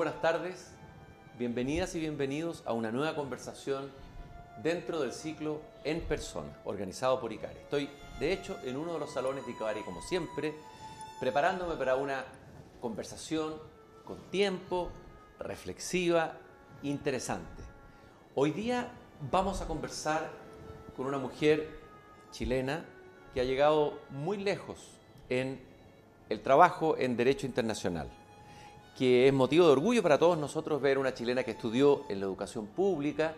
buenas tardes, bienvenidas y bienvenidos a una nueva conversación dentro del ciclo En Persona, organizado por ICARE. Estoy, de hecho, en uno de los salones de ICARE, como siempre, preparándome para una conversación con tiempo, reflexiva, interesante. Hoy día vamos a conversar con una mujer chilena que ha llegado muy lejos en el trabajo en Derecho Internacional, que es motivo de orgullo para todos nosotros ver una chilena que estudió en la educación pública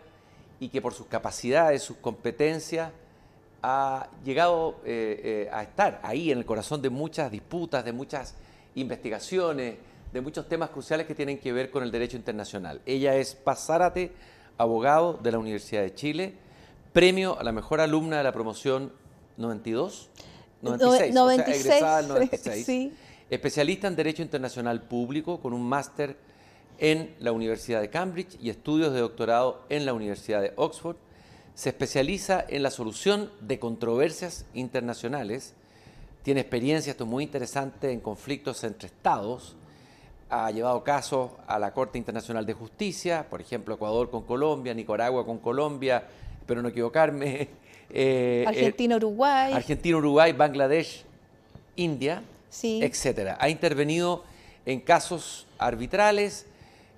y que por sus capacidades, sus competencias, ha llegado eh, eh, a estar ahí en el corazón de muchas disputas, de muchas investigaciones, de muchos temas cruciales que tienen que ver con el derecho internacional. Ella es Paz Zárate, abogado de la Universidad de Chile, premio a la mejor alumna de la promoción 92, 96, 96 egresada del 96, especialista en Derecho Internacional Público con un máster en la Universidad de Cambridge y estudios de doctorado en la Universidad de Oxford. Se especializa en la solución de controversias internacionales. Tiene experiencia, esto es muy interesante, en conflictos entre estados. Ha llevado casos a la Corte Internacional de Justicia, por ejemplo, Ecuador con Colombia, Nicaragua con Colombia, espero no equivocarme. Eh, Argentina, Uruguay. Argentina, Uruguay, Bangladesh, India, sí. etcétera. Ha intervenido en casos arbitrales,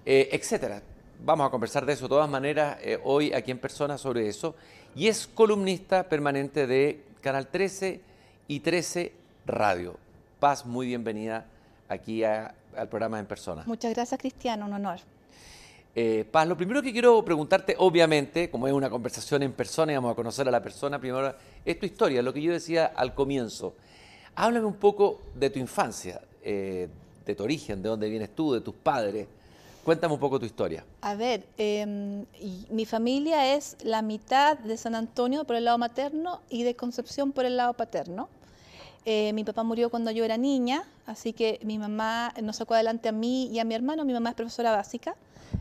eh, etcétera. Vamos a conversar de eso de todas maneras eh, hoy aquí en persona sobre eso. Y es columnista permanente de Canal 13 y 13 Radio. Paz, muy bienvenida aquí al programa en persona. Muchas gracias, Cristiano, un honor. Eh, Paz, lo primero que quiero preguntarte, obviamente, como es una conversación en persona y vamos a conocer a la persona, primero es tu historia, lo que yo decía al comienzo. Háblame un poco de tu infancia, eh, de tu origen, de dónde vienes tú, de tus padres. Cuéntame un poco tu historia. A ver, em, mi familia es la mitad de San Antonio por el lado materno y de Concepción por el lado paterno. Eh, mi papá murió cuando yo era niña, así que mi mamá nos sacó adelante a mí y a mi hermano. Mi mamá es profesora básica.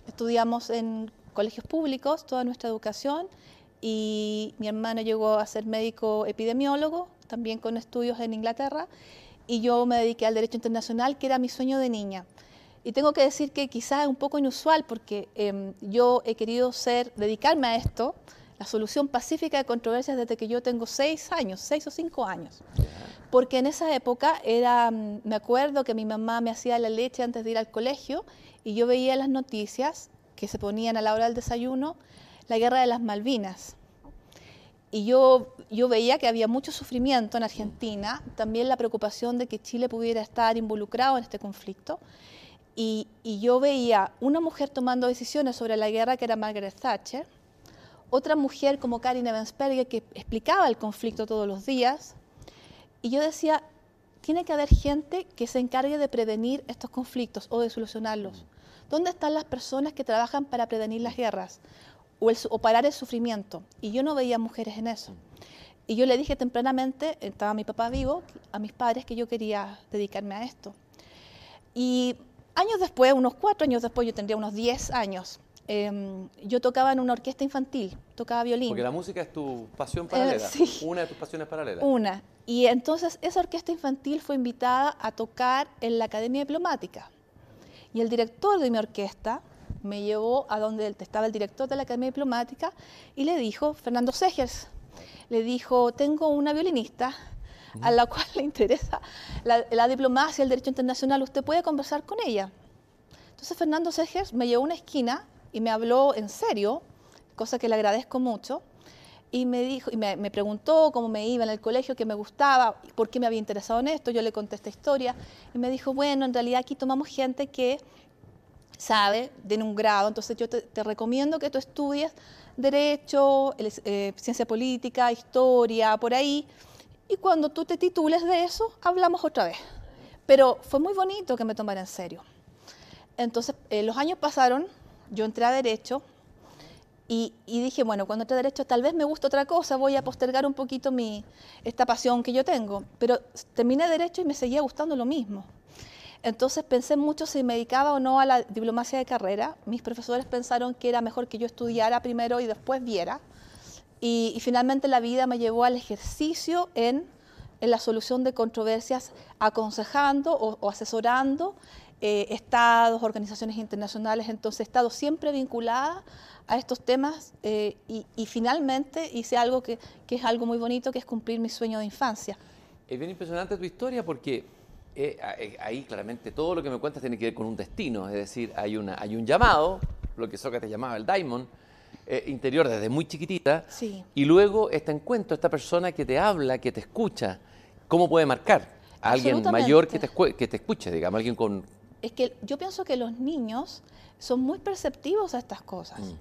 Estudiamos en colegios públicos toda nuestra educación y mi hermano llegó a ser médico epidemiólogo, también con estudios en Inglaterra, y yo me dediqué al derecho internacional, que era mi sueño de niña. Y tengo que decir que quizás es un poco inusual porque em, yo he querido ser, dedicarme a esto, la solución pacífica de controversias desde que yo tengo seis años, seis o cinco años. Porque en esa época era, mm, me acuerdo que mi mamá me hacía la leche antes de ir al colegio y yo veía las noticias que se ponían a la hora del desayuno, la guerra de las Malvinas. Y yo, veía que había mucho sufrimiento en Argentina, también la preocupación de que Chile pudiera estar involucrado en este conflicto. Y, yo veía una mujer tomando decisiones sobre la guerra que era Margaret Thatcher, otra mujer como Karin Evensberger que explicaba el conflicto todos los días. Y yo decía, tiene que haber gente que se encargue de prevenir estos conflictos o de solucionarlos. ¿Dónde están las personas que trabajan para prevenir las guerras o, parar el sufrimiento? Y yo no veía mujeres en eso. Y yo le dije tempranamente, estaba mi papá vivo, a mis padres que yo quería dedicarme a esto. Y años después, unos cuatro años después, yo tendría unos diez años, Em, yo tocaba en una orquesta infantil, tocaba violín. Porque la música es tu pasión paralela, eh, una de tus pasiones paralelas. Una. Y entonces esa orquesta infantil fue invitada a tocar en la Academia Diplomática. Y el director de mi orquesta me llevó a donde estaba el director de la Academia Diplomática y le dijo, Fernando Segers, le dijo, tengo una violinista a la cual le interesa la, la diplomacia, el derecho internacional, usted puede conversar con ella. Entonces Fernando Segers me llevó a una esquina y me habló en serio, cosa que le agradezco mucho, y me dijo y me, preguntó cómo me iba en el colegio, qué me gustaba, por qué me había interesado en esto. Yo le conté esta historia y me dijo, bueno, en realidad aquí tomamos gente que sabe, de un grado, entonces yo te, recomiendo que tú estudies derecho, eh, ciencia política, historia, por ahí, y cuando tú te titules de eso, hablamos otra vez. Pero fue muy bonito que me tomara en serio. Entonces, eh, los años pasaron, yo entré a Derecho y, dije, bueno, cuando entré a Derecho tal vez me gusta otra cosa, voy a postergar un poquito mi, esta pasión que yo tengo. Pero terminé Derecho y me seguía gustando lo mismo. Entonces pensé mucho si me dedicaba o no a la diplomacia de carrera. Mis profesores pensaron que era mejor que yo estudiara primero y después viera. Y, finalmente la vida me llevó al ejercicio en, la solución de controversias, aconsejando o, asesorando eh, estados, organizaciones internacionales, entonces he estado siempre vinculada a estos temas eh, y, finalmente hice algo que, es algo muy bonito, que es cumplir mi sueño de infancia. Es bien impresionante tu historia porque eh, ahí claramente todo lo que me cuentas tiene que ver con un destino, es decir, hay, una, hay un llamado, lo que Sócrates llamaba el daimon, interior desde muy chiquitita, y luego este encuentro, esta persona que te habla, que te escucha, ¿cómo puede marcar? A alguien mayor que te, que te escuche, digamos, alguien con, es que yo pienso que los niños son muy perceptivos a estas cosas. Mm.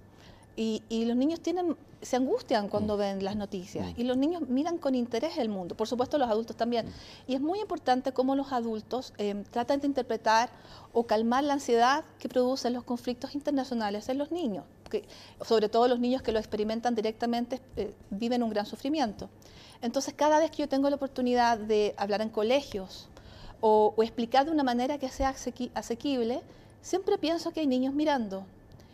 Y, los niños tienen, se angustian cuando mm. ven las noticias mm. y los niños miran con interés el mundo, por supuesto los adultos también. Y es muy importante cómo los adultos eh, tratan de interpretar o calmar la ansiedad que producen los conflictos internacionales en los niños, que, sobre todo los niños que lo experimentan directamente eh, viven un gran sufrimiento. Entonces cada vez que yo tengo la oportunidad de hablar en colegios, o, explicar de una manera que sea asequible, siempre pienso que hay niños mirando.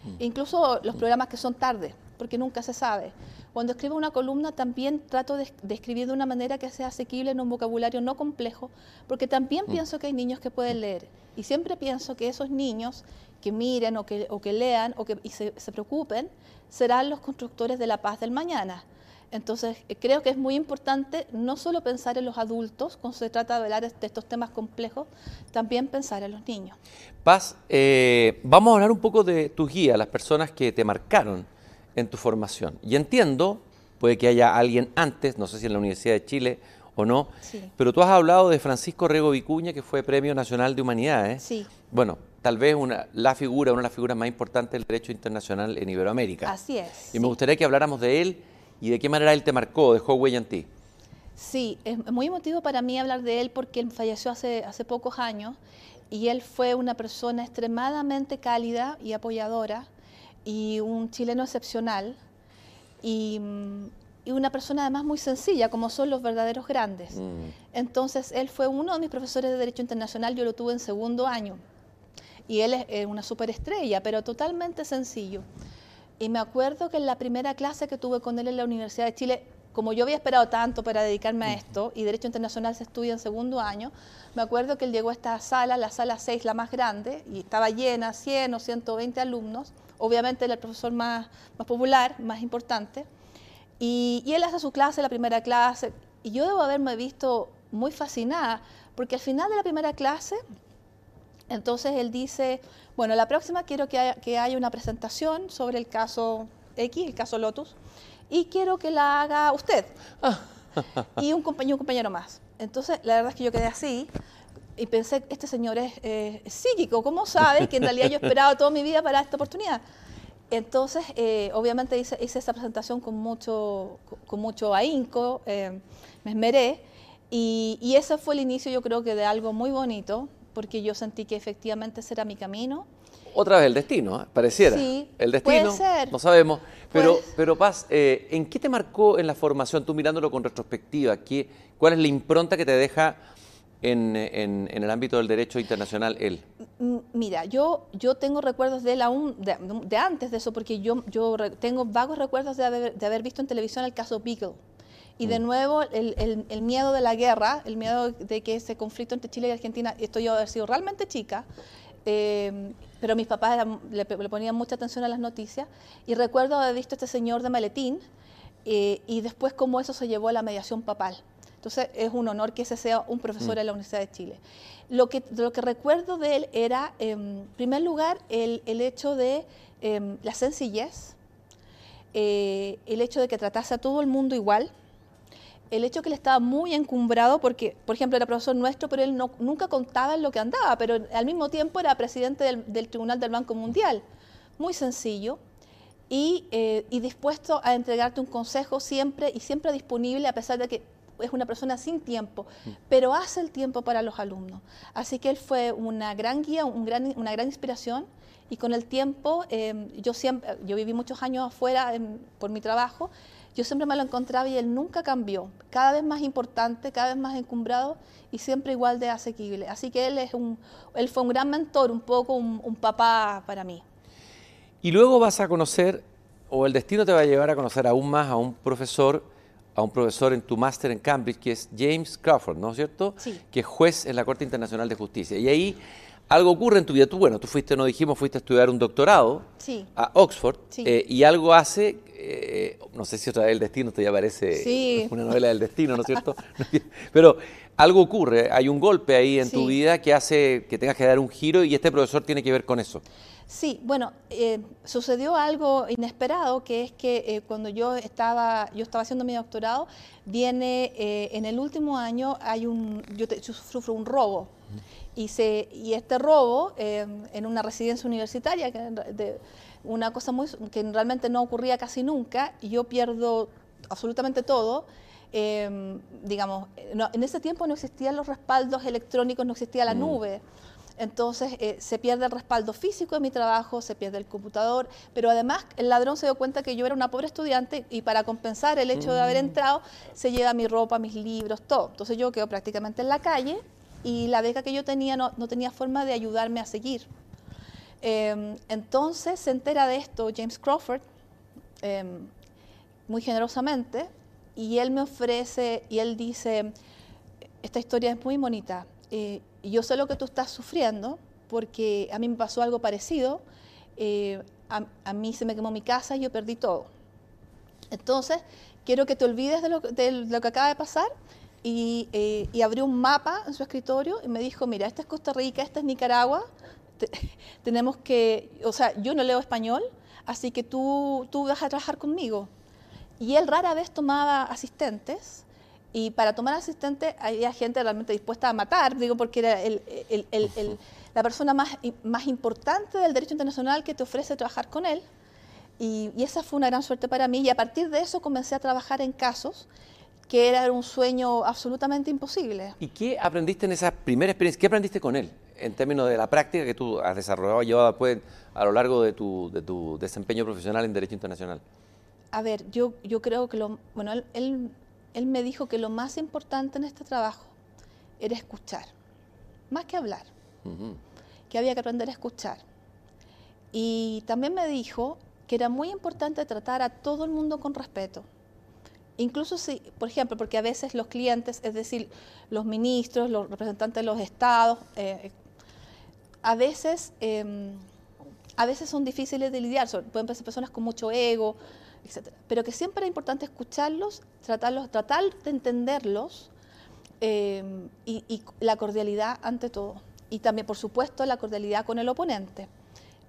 Mm. Incluso los programas que son tarde, porque nunca se sabe. Cuando escribo una columna también trato de, escribir de una manera que sea asequible en un vocabulario no complejo, porque también mm. pienso que hay niños que pueden leer. Y siempre pienso que esos niños que miren o que, o que lean o que y se, se preocupen serán los constructores de la paz del mañana. Entonces, eh, creo que es muy importante no solo pensar en los adultos cuando se trata de hablar de estos temas complejos, también pensar en los niños. Paz, eh, vamos a hablar un poco de tu guía, las personas que te marcaron en tu formación. Y entiendo, puede que haya alguien antes, no sé si en la Universidad de Chile o no, pero tú has hablado de Francisco Rego Vicuña, que fue Premio Nacional de Humanidades. Sí. Bueno, tal vez una, la figura, una de las figuras más importantes del derecho internacional en Iberoamérica. Así es. Y me gustaría que habláramos de él y de qué manera él te marcó, dejó huella en ti. Sí, es muy emotivo para mí hablar de él porque él falleció hace, hace pocos años y él fue una persona extremadamente cálida y apoyadora y un chileno excepcional y, una persona además muy sencilla, como son los verdaderos grandes. Mm. Entonces, él fue uno de mis profesores de Derecho Internacional, yo lo tuve en segundo año. Y él es una superestrella, pero totalmente sencillo. Y me acuerdo que en la primera clase que tuve con él en la Universidad de Chile, como yo había esperado tanto para dedicarme a esto, y Derecho Internacional se estudia en segundo año, me acuerdo que él llegó a esta sala, la sala 6, la más grande, y estaba llena, 100 o 120 alumnos. Obviamente era el profesor más, más popular, más importante. Y, y él hace su clase, la primera clase, y yo debo haberme visto muy fascinada, porque al final de la primera clase, entonces él dice, bueno, la próxima quiero que haya, una presentación sobre el caso X, el caso Lotus, y quiero que la haga usted y un compañero, un compañero más. Entonces, la verdad es que yo quedé así y pensé, este señor es psíquico, ¿cómo sabe que en realidad yo he esperado toda mi vida para esta oportunidad? Entonces, eh, obviamente hice, hice, esa presentación con mucho, con mucho ahínco, eh, me esmeré, y, y, ese fue el inicio yo creo que de algo muy bonito, porque yo sentí que efectivamente ese era mi camino. Otra vez el destino, ¿eh? pareciera. Sí, el destino, no sabemos. Pero, pero Paz, eh, ¿en qué te marcó en la formación, tú mirándolo con retrospectiva? ¿qué, ¿Cuál es la impronta que te deja en, el ámbito del derecho internacional él? Mira, yo, yo tengo recuerdos de él aún, de, antes de eso, porque yo, yo tengo vagos recuerdos de haber, de haber visto en televisión el caso Beagle. Y de mm. nuevo, el, el, miedo de la guerra, el miedo de que ese conflicto entre Chile y Argentina, esto yo haber sido realmente chica, eh, pero mis papás le, ponían mucha atención a las noticias, y recuerdo haber visto a este señor de maletín, eh, y después cómo eso se llevó a la mediación papal. Entonces es un honor que ese sea un profesor mm. de la Universidad de Chile. Lo que, lo que recuerdo de él era, en primer lugar, el, el hecho de em, la sencillez, eh, el hecho de que tratase a todo el mundo igual, el hecho que él estaba muy encumbrado, porque, por ejemplo, era profesor nuestro, pero él no, nunca contaba en lo que andaba, pero al mismo tiempo era presidente del, Tribunal del Banco Mundial. Muy sencillo y, eh, y, dispuesto a entregarte un consejo siempre y siempre disponible, a pesar de que es una persona sin tiempo, mm. pero hace el tiempo para los alumnos. Así que él fue una gran guía, un gran, una gran inspiración y con el tiempo, eh, yo siempre, yo viví muchos años afuera por mi trabajo, yo siempre me lo encontraba y él nunca cambió, cada vez más importante, cada vez más encumbrado y siempre igual de asequible. Así que él, es un, él fue un gran mentor, un poco un, papá para mí. Y luego vas a conocer, o el destino te va a llevar a conocer aún más a un profesor, a un profesor en tu máster en Cambridge, que es James Crawford, ¿no es cierto? Sí. Que es juez en la Corte Internacional de Justicia. Y ahí algo ocurre en tu vida. Tú, bueno, tú fuiste, no dijimos, fuiste a estudiar un doctorado Sí. a Oxford Sí. eh, y algo hace, eh, no sé si otra vez el destino, esto ya parece Sí. una novela del destino, ¿no es cierto? Pero algo ocurre, hay un golpe ahí en tu vida que hace que tengas que dar un giro y este profesor tiene que ver con eso. Sí, bueno, eh, sucedió algo inesperado, que es que eh, cuando yo estaba, yo estaba haciendo mi doctorado, viene eh, en el último año hay un, yo, te- yo sufro un robo y se y este robo en una residencia universitaria, que, de, una cosa muy que realmente no ocurría casi nunca, y yo pierdo absolutamente todo. eh, digamos, no- en ese tiempo no existían los respaldos electrónicos, no existía la nube. Entonces eh, se pierde el respaldo físico de mi trabajo, se pierde el computador, pero además el ladrón se dio cuenta que yo era una pobre estudiante y para compensar el hecho de haber entrado se lleva mi ropa, mis libros, todo. Entonces yo quedo prácticamente en la calle y la beca que yo tenía no, no tenía forma de ayudarme a seguir. Eh, entonces se entera de esto James Crawford eh, muy generosamente y él me ofrece y él dice, esta historia es muy bonita. eh, yo sé lo que tú estás sufriendo porque a mí me pasó algo parecido. eh, a, mí se me quemó mi casa y yo perdí todo. Entonces, quiero que te olvides de lo, que- de lo que acaba de pasar. Y, eh, y abrió un mapa en su escritorio y me dijo, mira, esta es Costa Rica, esta es Nicaragua. Te- tenemos que, o sea, yo no leo español, así que tú, tú vas a trabajar conmigo. Y él rara vez tomaba asistentes. Y para tomar asistente había gente realmente dispuesta a matar, digo, porque era el- el- el- la persona más, más importante del derecho internacional que te ofrece trabajar con él. Y, y esa fue una gran suerte para mí. Y a partir de eso comencé a trabajar en casos que era un sueño absolutamente imposible. ¿Y qué aprendiste en esa primera experiencia? ¿Qué aprendiste con él en términos de la práctica que tú has desarrollado y llevado después a lo largo de tu, de tu desempeño profesional en Derecho Internacional? A ver, yo, yo creo que lo, bueno, él, él, él me dijo que lo más importante en este trabajo era escuchar, más que hablar, que había que aprender a escuchar. Y también me dijo que era muy importante tratar a todo el mundo con respeto. Incluso si, por ejemplo, porque a veces los clientes, es decir, los ministros, los representantes de los estados, eh, a veces em, a veces son difíciles de lidiar, pueden ser personas con mucho ego, etc. Pero que siempre es importante escucharlos, tratarlos, tratar de entenderlos em, y, la cordialidad ante todo. Y también, por supuesto, la cordialidad con el oponente.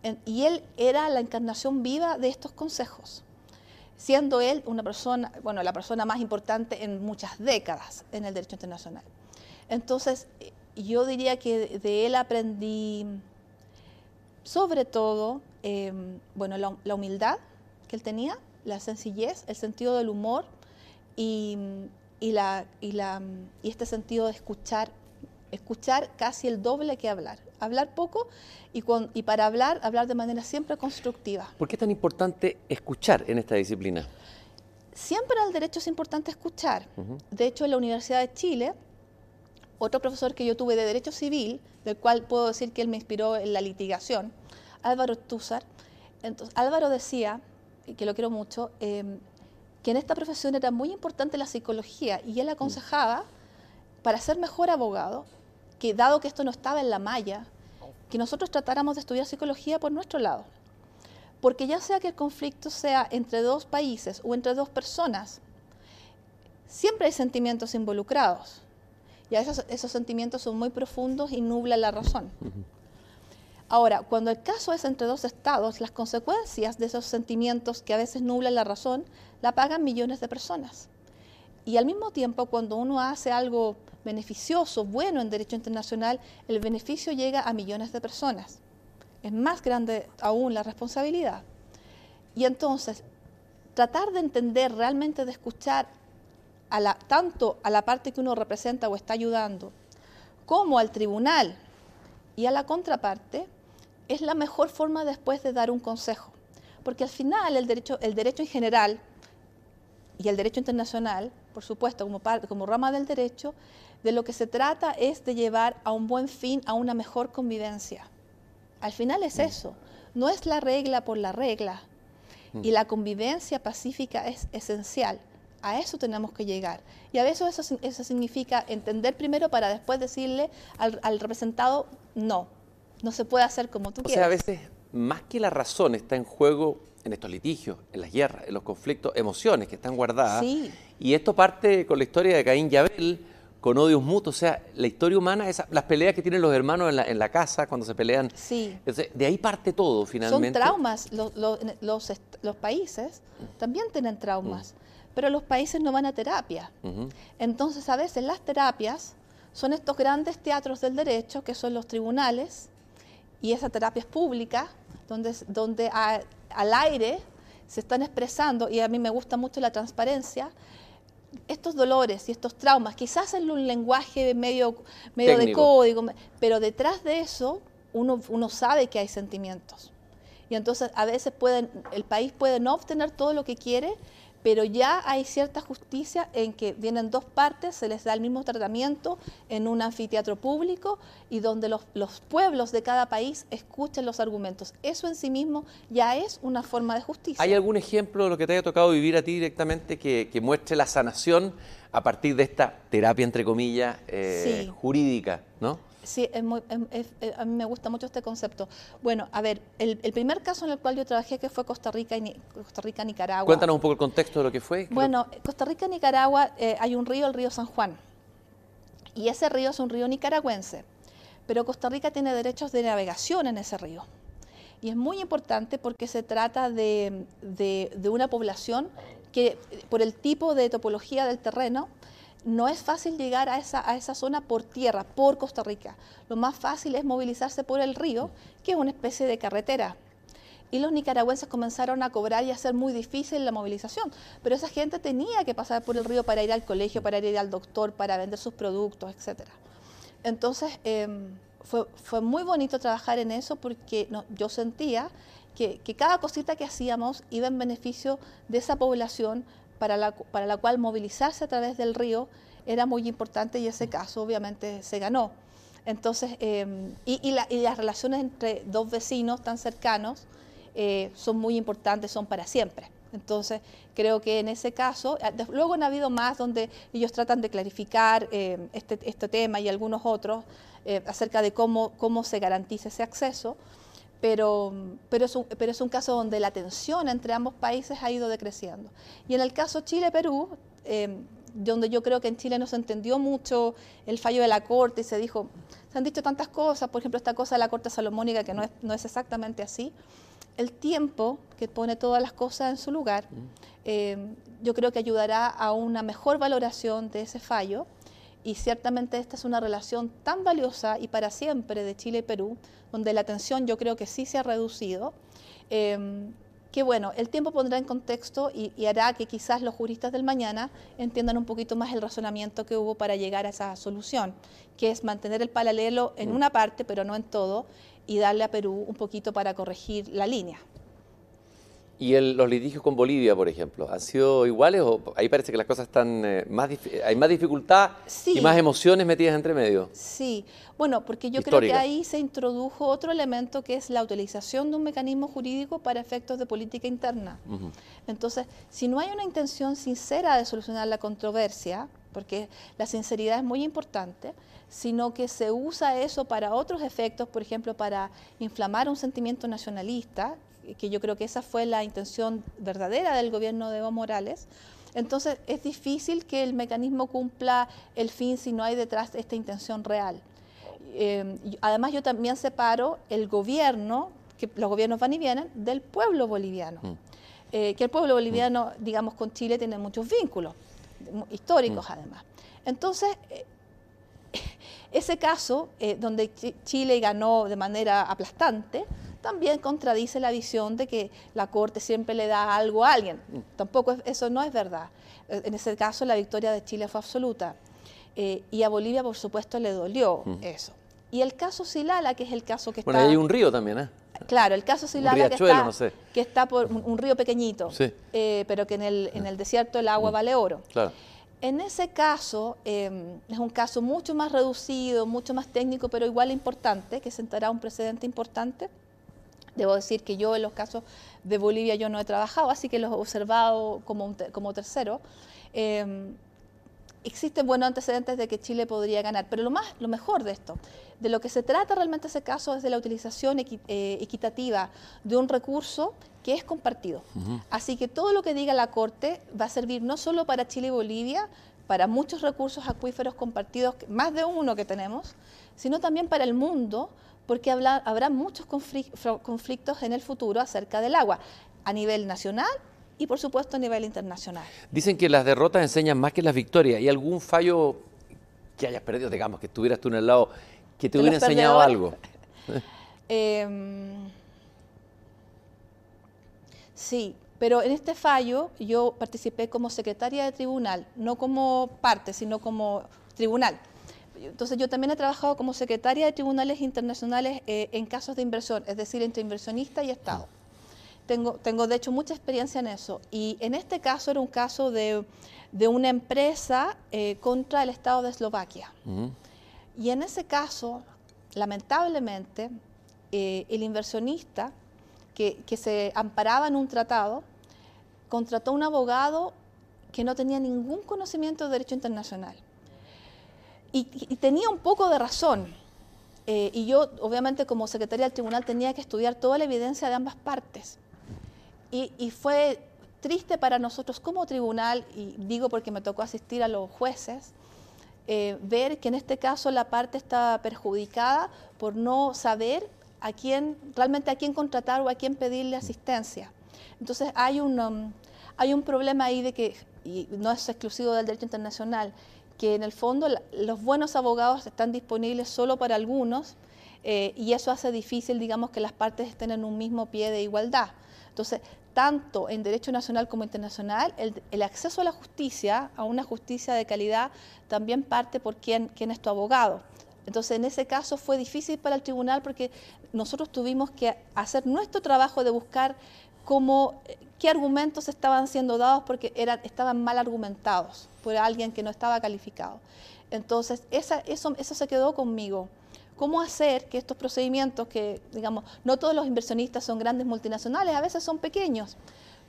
En- y él era la encarnación viva de estos consejos, siendo él una persona, bueno, la persona más importante en muchas décadas en el derecho internacional. Entonces, yo diría que de- él aprendí sobre todo, eh, bueno, la, la humildad que él tenía, la sencillez, el sentido del humor y, y la, y, la, y este sentido de escuchar, escuchar casi el doble que hablar. Hablar poco y, con- y para hablar, hablar de manera siempre constructiva. ¿Por qué es tan importante escuchar en esta disciplina? Siempre el derecho es importante escuchar. Ujú. De hecho, en la Universidad de Chile, otro profesor que yo tuve de Derecho Civil, del cual puedo decir que él me inspiró en la litigación, Álvaro Túzar, entonces, Álvaro decía, y que lo quiero mucho, eh, que en esta profesión era muy importante la psicología y él aconsejaba, para ser mejor abogado, que dado que esto no estaba en la malla, que nosotros tratáramos de estudiar psicología por nuestro lado. Porque ya sea que el conflicto sea entre dos países o entre dos personas, siempre hay sentimientos involucrados. Y veces esos sentimientos son muy profundos y nublan la razón. Ahora, cuando el caso es entre dos estados, las consecuencias de esos sentimientos que a veces nublan la razón, la pagan millones de personas. Y al mismo tiempo, cuando uno hace algo beneficioso, bueno en derecho internacional, el beneficio llega a millones de personas. Es más grande aún la responsabilidad. Y entonces, tratar de entender, realmente de escuchar tanto a la parte que uno representa o está ayudando, como al tribunal y a la contraparte, es la mejor forma después de dar un consejo. Porque al final el derecho, el derecho en general y el derecho internacional, por supuesto, como, rama del derecho, de lo que se trata es de llevar a un buen fin, a una mejor convivencia. Al final es eso, no es la regla por la regla. Y la convivencia pacífica es esencial. A eso tenemos que llegar. Y a veces eso, eso significa entender primero para después decirle al, al representado no. no se puede hacer como tú o quieres. sea, a veces, más que la razón, está en juego en estos litigios, en las guerras, en los conflictos, emociones que están guardadas. Sí. Y esto parte con la historia de Caín y Abel, con odios mutuos. O sea, la historia humana, esa- las peleas que tienen los hermanos en la, en la casa cuando se pelean. Sí. De ahí parte todo, Son finalmente. traumas. Los, los- los los países también tienen traumas, pero los países no van a terapia. Entonces, a veces las terapias son estos grandes teatros del derecho, que son los tribunales, y esa terapia es pública, donde, donde a- al aire se están expresando, y a mí me gusta mucho la transparencia, estos dolores y estos traumas, quizás en un lenguaje medio, medio de código, pero detrás de eso uno, uno sabe que hay sentimientos. Y entonces a veces pueden, el país puede no obtener todo lo que quiere, pero ya hay cierta justicia en que vienen dos partes, se les da el mismo tratamiento en un anfiteatro público y donde los, los pueblos de cada país escuchen los argumentos. Eso en sí mismo ya es una forma de justicia. ¿Hay algún ejemplo de lo que te haya tocado vivir a ti directamente que, que muestre la sanación a partir de esta terapia, entre comillas, eh, Sí. jurídica, ¿no? Sí, es muy- em- es- eh, a mí me gusta mucho este concepto. Bueno, a ver, el, el primer caso en el cual yo trabajé que fue Costa Rica y Costa Rica Nicaragua. Cuéntanos un poco el contexto de lo que fue. Bueno, Costa Rica Nicaragua eh, hay un río, el río San Juan. Y ese río es un río nicaragüense. Pero Costa Rica tiene derechos de navegación en ese río. Y es muy importante porque se trata de, de- de una población que, por el tipo de topología del terreno, no es fácil llegar a esa, a esa zona por tierra, por Costa Rica. Lo más fácil es movilizarse por el río, que es una especie de carretera. Y los nicaragüenses comenzaron a cobrar y a hacer muy difícil la movilización. Pero esa gente tenía que pasar por el río para ir al colegio, para ir al doctor, para vender sus productos, etc. Entonces, em, fue, fue muy bonito trabajar en eso porque yo sentía que, que cada cosita que hacíamos iba en beneficio de esa población para la, para la cual movilizarse a través del río era muy importante y ese caso obviamente se ganó. Entonces, em, y, y la- y las relaciones entre dos vecinos tan cercanos eh, son muy importantes, son para siempre. Entonces, creo que en ese caso, eh, de- luego han habido más donde ellos tratan de clarificar eh, este, este tema y algunos otros eh, acerca de cómo, cómo se garantiza ese acceso, pero, pero, es un, pero es un caso donde la tensión entre ambos países ha ido decreciendo. Y en el caso Chile-Perú, eh, donde yo creo que en Chile no se entendió mucho el fallo de la Corte y se dijo, se han dicho tantas cosas, por ejemplo, esta cosa de la Corte Salomónica que no es, no es exactamente así, el tiempo que pone todas las cosas en su lugar, eh, yo creo que ayudará a una mejor valoración de ese fallo y ciertamente esta es una relación tan valiosa y para siempre de Chile y Perú, donde la tensión yo creo que sí se ha reducido, eh, que bueno, el tiempo pondrá en contexto y, y hará que quizás los juristas del mañana entiendan un poquito más el razonamiento que hubo para llegar a esa solución, que es mantener el paralelo en una parte, pero no en todo, y darle a Perú un poquito para corregir la línea. ¿Y el- los litigios con Bolivia, por ejemplo, han sido iguales o ahí parece que las cosas están eh, más hay más dificultad Sí. y más emociones metidas entre medio? Sí, bueno, porque yo creo que ahí se introdujo otro elemento que es la utilización de un mecanismo jurídico para efectos de política interna. Entonces, si no hay una intención sincera de solucionar la controversia, porque la sinceridad es muy importante, sino que se usa eso para otros efectos, por ejemplo, para inflamar un sentimiento nacionalista, que yo creo que esa fue la intención verdadera del gobierno de Evo Morales, entonces es difícil que el mecanismo cumpla el fin si no hay detrás esta intención real. Eh, y además yo también separo el gobierno, que los gobiernos van y vienen, del pueblo boliviano. Mm. Eh, que el pueblo boliviano, digamos, con Chile tiene muchos vínculos, históricos además. Entonces, eh, ese caso, eh, donde Chi- Chile ganó de manera aplastante, también contradice la visión de que la Corte siempre le da algo a alguien. Tampoco es- eso no es verdad. Eh, En ese caso, la victoria de Chile fue absoluta. Eh, y a Bolivia, por supuesto, le dolió eso. Y el caso Silala, que es el caso que Bueno, está... ahí hay un río también, ¿eh? Claro, el caso Silala que está, no sé. que está por un, un río pequeñito, Sí. eh, pero que en el, en el desierto el agua vale oro. Claro. En ese caso, eh, es un caso mucho más reducido, mucho más técnico, pero igual importante, que sentará un precedente importante. Debo decir que yo en los casos de Bolivia yo no he trabajado, así que los he observado como, un te- como tercero. Eh, existen buenos antecedentes de que Chile podría ganar, pero lo, más, lo mejor de esto, de lo que se trata realmente ese caso es de la utilización eh, equitativa de un recurso que es compartido. Así que todo lo que diga la Corte va a servir no solo para Chile y Bolivia, para muchos recursos acuíferos compartidos, más de uno que tenemos, sino también para el mundo, porque habrá muchos conflictos en el futuro acerca del agua, a nivel nacional y por supuesto a nivel internacional. Dicen que las derrotas enseñan más que las victorias. ¿Y algún fallo que hayas perdido, digamos, que estuvieras tú en el lado, que te hubiera enseñado algo? Em, sí, pero en este fallo yo participé como secretaria de tribunal, no como parte, sino como tribunal. Entonces yo también he trabajado como secretaria de tribunales internacionales eh, en casos de inversión, es decir, entre inversionista y Estado. Tengo, tengo de hecho mucha experiencia en eso. Y en este caso era un caso de, una empresa eh, contra el Estado de Eslovaquia. Y en ese caso, lamentablemente, eh, el inversionista que, se amparaba en un tratado contrató un abogado que no tenía ningún conocimiento de derecho internacional. Y, tenía un poco de razón. Eh, y yo, obviamente, como secretaria del tribunal, tenía que estudiar toda la evidencia de ambas partes. Y, fue triste para nosotros como tribunal, y digo porque me tocó asistir a los jueces, eh, ver que en este caso la parte estaba perjudicada por no saber a quién, realmente a quién contratar o a quién pedirle asistencia. Entonces hay un, um, hay un problema ahí de que, y no es exclusivo del derecho internacional, que en el fondo los buenos abogados están disponibles solo para algunos eh, y eso hace difícil, digamos, que las partes estén en un mismo pie de igualdad. Entonces, tanto en derecho nacional como internacional, el, acceso a la justicia, a una justicia de calidad, también parte por quién, quién es tu abogado. Entonces, en ese caso fue difícil para el tribunal porque nosotros tuvimos que hacer nuestro trabajo de buscar cómo, qué argumentos estaban siendo dados porque eran, estaban mal argumentados por alguien que no estaba calificado. Entonces, eso se quedó conmigo cómo hacer que estos procedimientos, que digamos, no todos los inversionistas son grandes multinacionales, a veces son pequeños,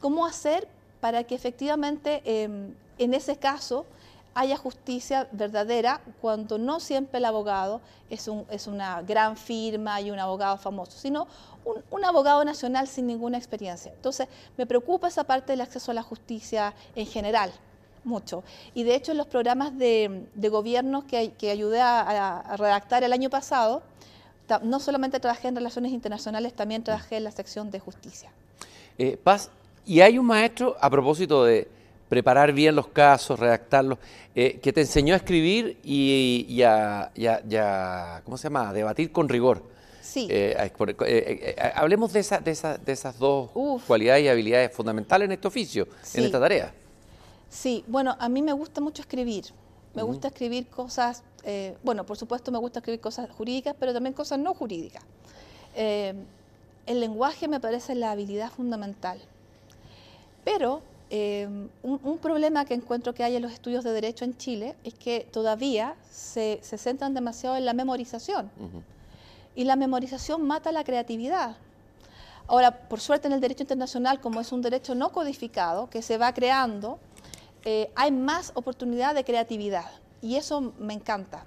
cómo hacer para que efectivamente em, en ese caso haya justicia verdadera cuando no siempre el abogado es, un, es una gran firma y un abogado famoso, sino un, un, abogado nacional sin ninguna experiencia. Entonces, me preocupa esa parte del acceso a la justicia en general mucho. Y de hecho en los programas de, de gobierno que, que ayudé a, redactar el año pasado, no solamente trabajé en relaciones internacionales, también trabajé en la sección de justicia. Eh, Paz, y hay un maestro, a propósito de preparar bien los casos, redactarlos, eh, que te enseñó a escribir y, a, ¿cómo se llama?, a debatir con rigor. Sí. Eh, hablemos de, esa, de, de, esas dos cualidades y habilidades fundamentales en este oficio, en esta tarea. Sí, bueno, a mí me gusta mucho escribir. Me gusta escribir cosas, eh, bueno, por supuesto me gusta escribir cosas jurídicas, pero también cosas no jurídicas. Eh, el lenguaje me parece la habilidad fundamental. Pero eh, un, problema que encuentro que hay en los estudios de derecho en Chile es que todavía se, centran demasiado en la memorización. Y la memorización mata la creatividad. Ahora, por suerte en el derecho internacional, como es un derecho no codificado, que se va creando, eh, hay más oportunidad de creatividad y eso me encanta.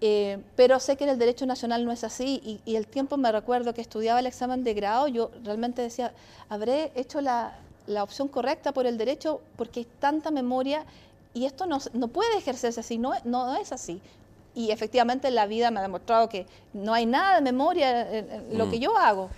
Eh, pero sé que en el derecho nacional no es así y, el tiempo me recuerdo que estudiaba el examen de grado, yo realmente decía, habré hecho la, opción correcta por el derecho porque hay tanta memoria y esto no, no puede ejercerse así, no, no es así. Y efectivamente la vida me ha demostrado que no hay nada de memoria en, lo que mm. yo hago.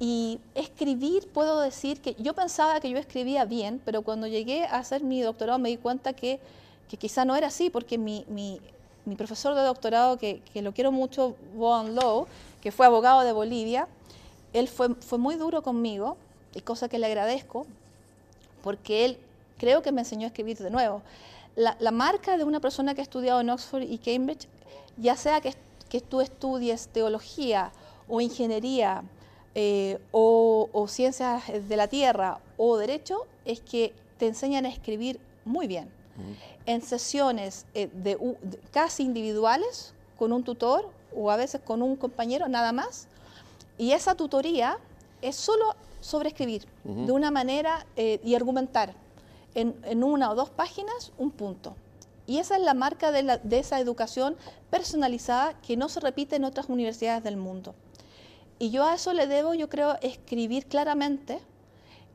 Y escribir, puedo decir que yo pensaba que yo escribía bien, pero cuando llegué a hacer mi doctorado me di cuenta que, que quizá no era así, porque mi, mi, mi profesor de doctorado, que, que, lo quiero mucho, Boan Lowe, que fue abogado de Bolivia, él fue, fue muy duro conmigo, y cosa que le agradezco, porque él creo que me enseñó a escribir de nuevo. La, la marca de una persona que ha estudiado en Oxford y Cambridge, ya sea que, que tú estudies teología o ingeniería, eh, o, ciencias de la tierra o derecho es que te enseñan a escribir muy bien. En sesiones eh, de, casi individuales con un tutor o a veces con un compañero nada más. Y esa tutoría es solo sobre escribir de una manera eh, y argumentar en, en, una o dos páginas un punto. Y esa es la marca de, de esa educación personalizada que no se repite en otras universidades del mundo. Y yo a eso le debo, yo creo, escribir claramente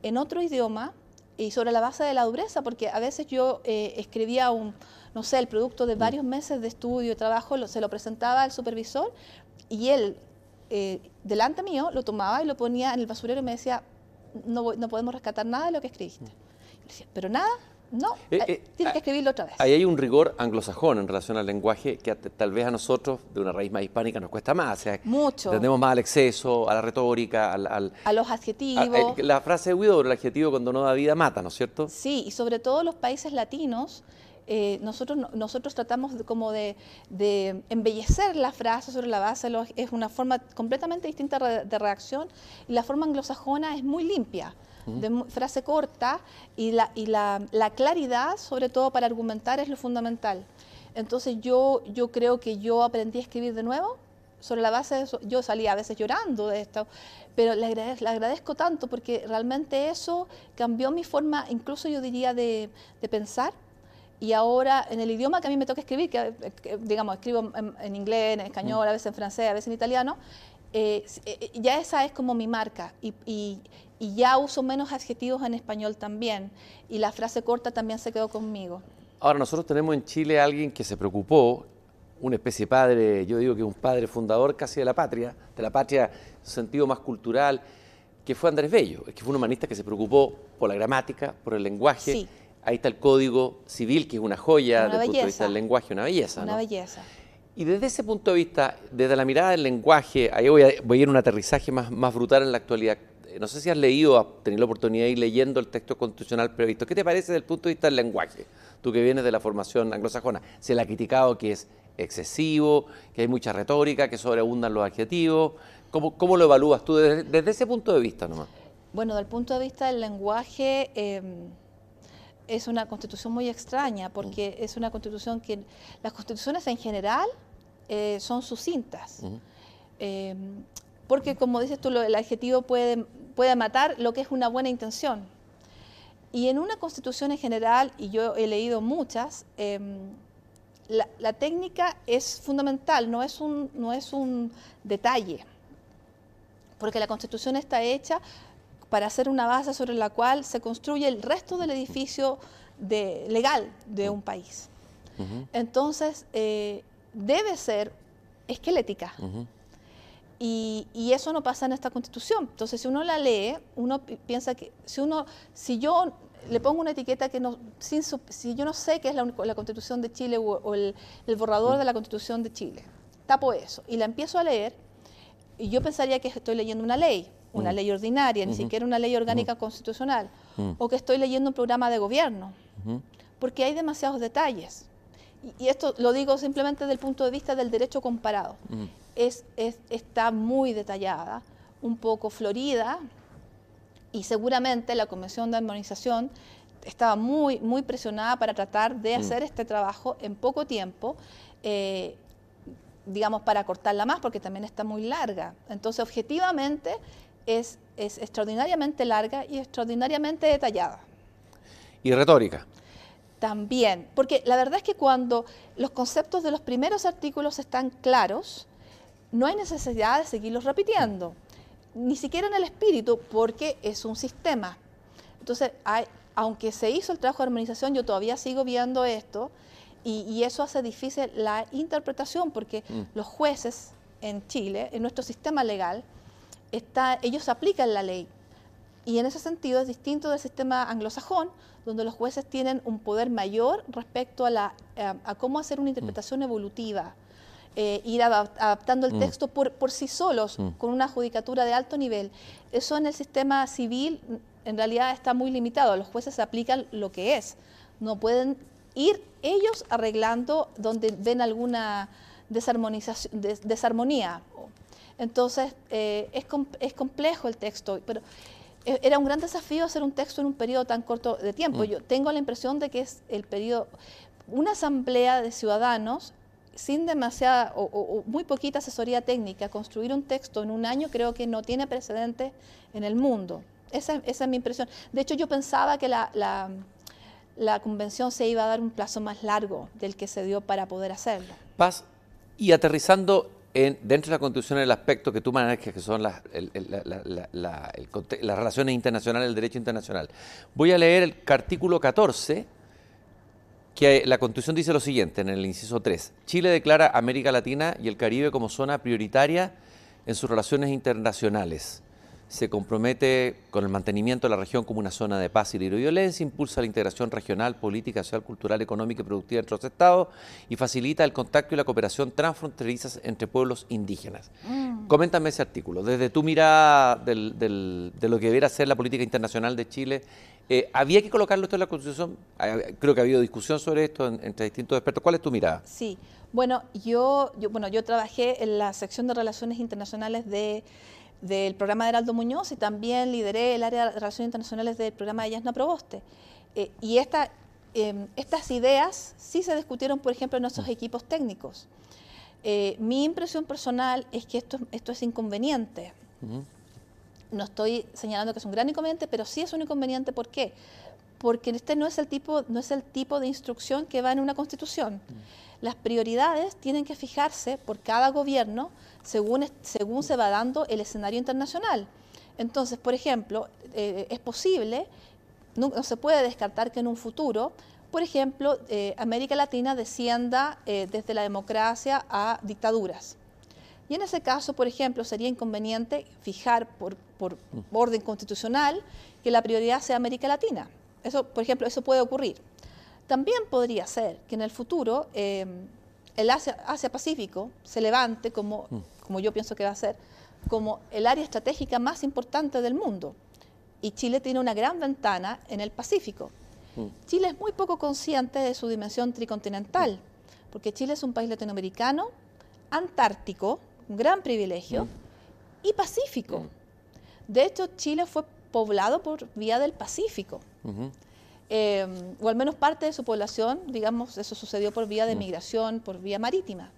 en otro idioma y sobre la base de la dureza, porque a veces yo eh, escribía un, no sé, el producto de varios meses de estudio, y trabajo, se lo presentaba al supervisor y él, eh, delante mío, lo tomaba y lo ponía en el basurero y me decía, no, no podemos rescatar nada de lo que escribiste. Mm. decía, pero nada, no, eh, eh, tienes que escribirlo otra vez. Ahí hay un rigor anglosajón en relación al lenguaje que tal vez a nosotros, de una raíz más hispánica, nos cuesta más. Mucho. Entendemos más al exceso, a la retórica, al, a los adjetivos. la frase de Guido, el adjetivo cuando no da vida mata, ¿no es cierto? Sí, y sobre todo los países latinos. Eh, nosotros, nosotros tratamos como de, embellecer la frase sobre la base, es una forma completamente distinta de reacción y la forma anglosajona es muy limpia de frase corta y, la, y la, la, claridad, sobre todo para argumentar, es lo fundamental. Entonces yo, yo creo que yo aprendí a escribir de nuevo sobre la base de eso. Yo salía a veces llorando de esto, pero le agradezco, le agradezco tanto porque realmente eso cambió mi forma, incluso yo diría, de, de pensar y ahora en el idioma que a mí me toca escribir, que, digamos, escribo en, inglés, en español, a veces en francés, a veces en italiano, eh, eh, ya esa es como mi marca y, y ya uso menos adjetivos en español también. Y la frase corta también se quedó conmigo. Ahora, nosotros tenemos en Chile a alguien que se preocupó, una especie de padre, yo digo que un padre fundador casi de la patria, de la patria en sentido más cultural, que fue Andrés Bello, que fue un humanista que se preocupó por la gramática, por el lenguaje. Ahí está el código civil, que es una joya desde el punto de vista del lenguaje, una belleza. Una belleza. Y desde ese punto de vista, desde la mirada del lenguaje, ahí voy a, voy a ir a un aterrizaje más, más brutal en la actualidad. Eh, no sé si has leído, has tenido la oportunidad de ir leyendo el texto constitucional previsto. ¿Qué te parece desde el punto de vista del lenguaje? Tú que vienes de la formación anglosajona. Se le ha criticado que es excesivo, que hay mucha retórica, que sobreabundan los adjetivos. ¿Cómo, cómo lo evalúas tú desde, ese punto de vista nomás? Bueno, desde el punto de vista del lenguaje... Em, es una constitución muy extraña porque es una constitución que las constituciones en general eh, son sucintas. Em, porque como dices tú, el adjetivo puede puede matar lo que es una buena intención. Y en una constitución en general, y yo he leído muchas, em, la, técnica es fundamental, no es, un, no es un detalle, porque la constitución está hecha para ser una base sobre la cual se construye el resto del edificio de, legal de un país. Entonces, eh, debe ser esquelética. Y, eso no pasa en esta constitución. Entonces, si uno la lee, uno piensa que si uno, si yo le pongo una etiqueta que no, sin si yo no sé qué es la, constitución de Chile o, el, borrador de la constitución de Chile, tapo eso y la empiezo a leer, y yo pensaría que estoy leyendo una ley, una mm. ley ordinaria, ni siquiera una ley orgánica mm. constitucional, mm. o que estoy leyendo un programa de gobierno, porque hay demasiados detalles. Y, y, esto lo digo simplemente desde el punto de vista del derecho comparado es, está muy detallada, un poco florida, y seguramente la Comisión de Armonización estaba muy, muy presionada para tratar de hacer este trabajo en poco tiempo, eh, digamos, para cortarla más, porque también está muy larga. Entonces, objetivamente, es, es extraordinariamente larga y extraordinariamente detallada. ¿Y retórica? También, porque la verdad es que cuando los conceptos de los primeros artículos están claros, no hay necesidad de seguirlos repitiendo, ni siquiera en el espíritu, porque es un sistema. Entonces, aunque se hizo el trabajo de armonización, yo todavía sigo viendo esto y, eso hace difícil la interpretación, porque mm. los jueces en Chile, en nuestro sistema legal, está, ellos aplican la ley. Y en ese sentido es distinto del sistema anglosajón, donde los jueces tienen un poder mayor respecto a, la, eh, a cómo hacer una interpretación mm. evolutiva eh, ir adaptando el mm. texto por, por, sí solos, mm. con una judicatura de alto nivel. Eso en el sistema civil en realidad está muy limitado. Los jueces aplican lo que es. No pueden ir ellos arreglando donde ven alguna desarmonización, desarmonía. Entonces, eh, es, es, complejo el texto, pero eh, era un gran desafío hacer un texto en un periodo tan corto de tiempo. Mm. Yo tengo la impresión de que es el periodo, una asamblea de ciudadanos sin demasiada o, muy poquita asesoría técnica, construir un texto en un año creo que no tiene precedente en el mundo. Esa, es mi impresión. De hecho, yo pensaba que la, la convención se iba a dar un plazo más largo del que se dio para poder hacerlo. Paz, y aterrizando en, dentro de la Constitución el aspecto que tú manejas, que son las, relaciones internacionales, el derecho internacional. Voy a leer el artículo 14, que la Constitución dice lo siguiente, en el inciso 3. Chile declara América Latina y el Caribe como zona prioritaria en sus relaciones internacionales se compromete con el mantenimiento de la región como una zona de paz y libre violencia, impulsa la integración regional, política, social, cultural, económica y productiva entre los estados y facilita el contacto y la cooperación transfronterizas entre pueblos indígenas. Mm. Coméntame ese artículo. Desde tu mirada de lo que debiera ser la política internacional de Chile, eh, ¿había que colocarlo esto en la Constitución? Creo que ha habido discusión sobre esto entre distintos expertos. ¿Cuál es tu mirada? Sí, bueno, yo, yo, bueno, yo trabajé en la sección de Relaciones Internacionales de del programa de Heraldo Muñoz y también lideré el área de Relaciones Internacionales del programa de Yasna Proboste. Eh, y esta, em, estas ideas sí se discutieron, por ejemplo, en nuestros equipos técnicos. Eh, mi impresión personal es que esto, esto es inconveniente. No estoy señalando que es un gran inconveniente, pero sí es un inconveniente. ¿Por qué? Porque este no es el tipo, no es el tipo de instrucción que va en una constitución. Las prioridades tienen que fijarse por cada gobierno según, según se va dando el escenario internacional. Entonces, por ejemplo, eh, es posible, no, se puede descartar que en un futuro, por ejemplo, eh, América Latina descienda eh, desde la democracia a dictaduras. Y en ese caso, por ejemplo, sería inconveniente fijar por, por orden constitucional que la prioridad sea América Latina. Eso, por ejemplo, eso puede ocurrir. También podría ser que en el futuro el Asia-Pacífico se levante como, mm. Como yo pienso que va a ser, como el área estratégica más importante del mundo. Y Chile tiene una gran ventana en el Pacífico. Mm. Chile es muy poco consciente de su dimensión tricontinental, porque Chile es un país latinoamericano, antártico, un gran privilegio, y pacífico. De hecho, Chile fue poblado por vía del Pacífico. Em, o al menos parte de su población, digamos, eso sucedió por vía de mm. migración, por vía marítima.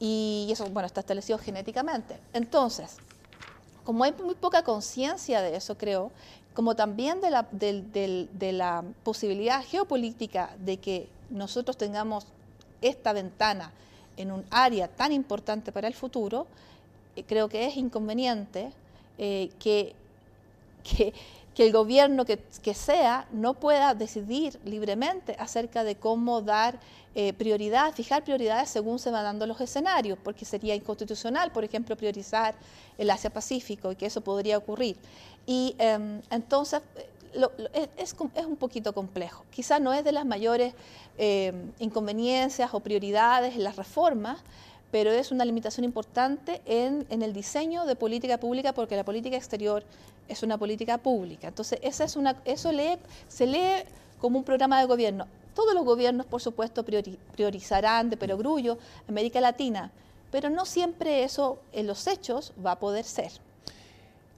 Y eso, bueno, está establecido genéticamente. Entonces, como hay muy poca conciencia de eso, creo, como también de la, posibilidad geopolítica de que nosotros tengamos esta ventana en un área tan importante para el futuro, eh, creo que es inconveniente eh, que que el gobierno que, sea no pueda decidir libremente acerca de cómo dar eh, prioridad, fijar prioridades según se van dando los escenarios, porque sería inconstitucional, por ejemplo, priorizar el Asia-Pacífico y que eso podría ocurrir. Y em, entonces es, un poquito complejo. Quizás no es de las mayores em, inconveniencias o prioridades en las reformas, pero es una limitación importante en, en, el diseño de política pública porque la política exterior es una política pública. Entonces, esa es una, eso se lee como un programa de gobierno. Todos los gobiernos, por supuesto, priorizarán de perogrullo América Latina, pero no siempre eso en los hechos va a poder ser.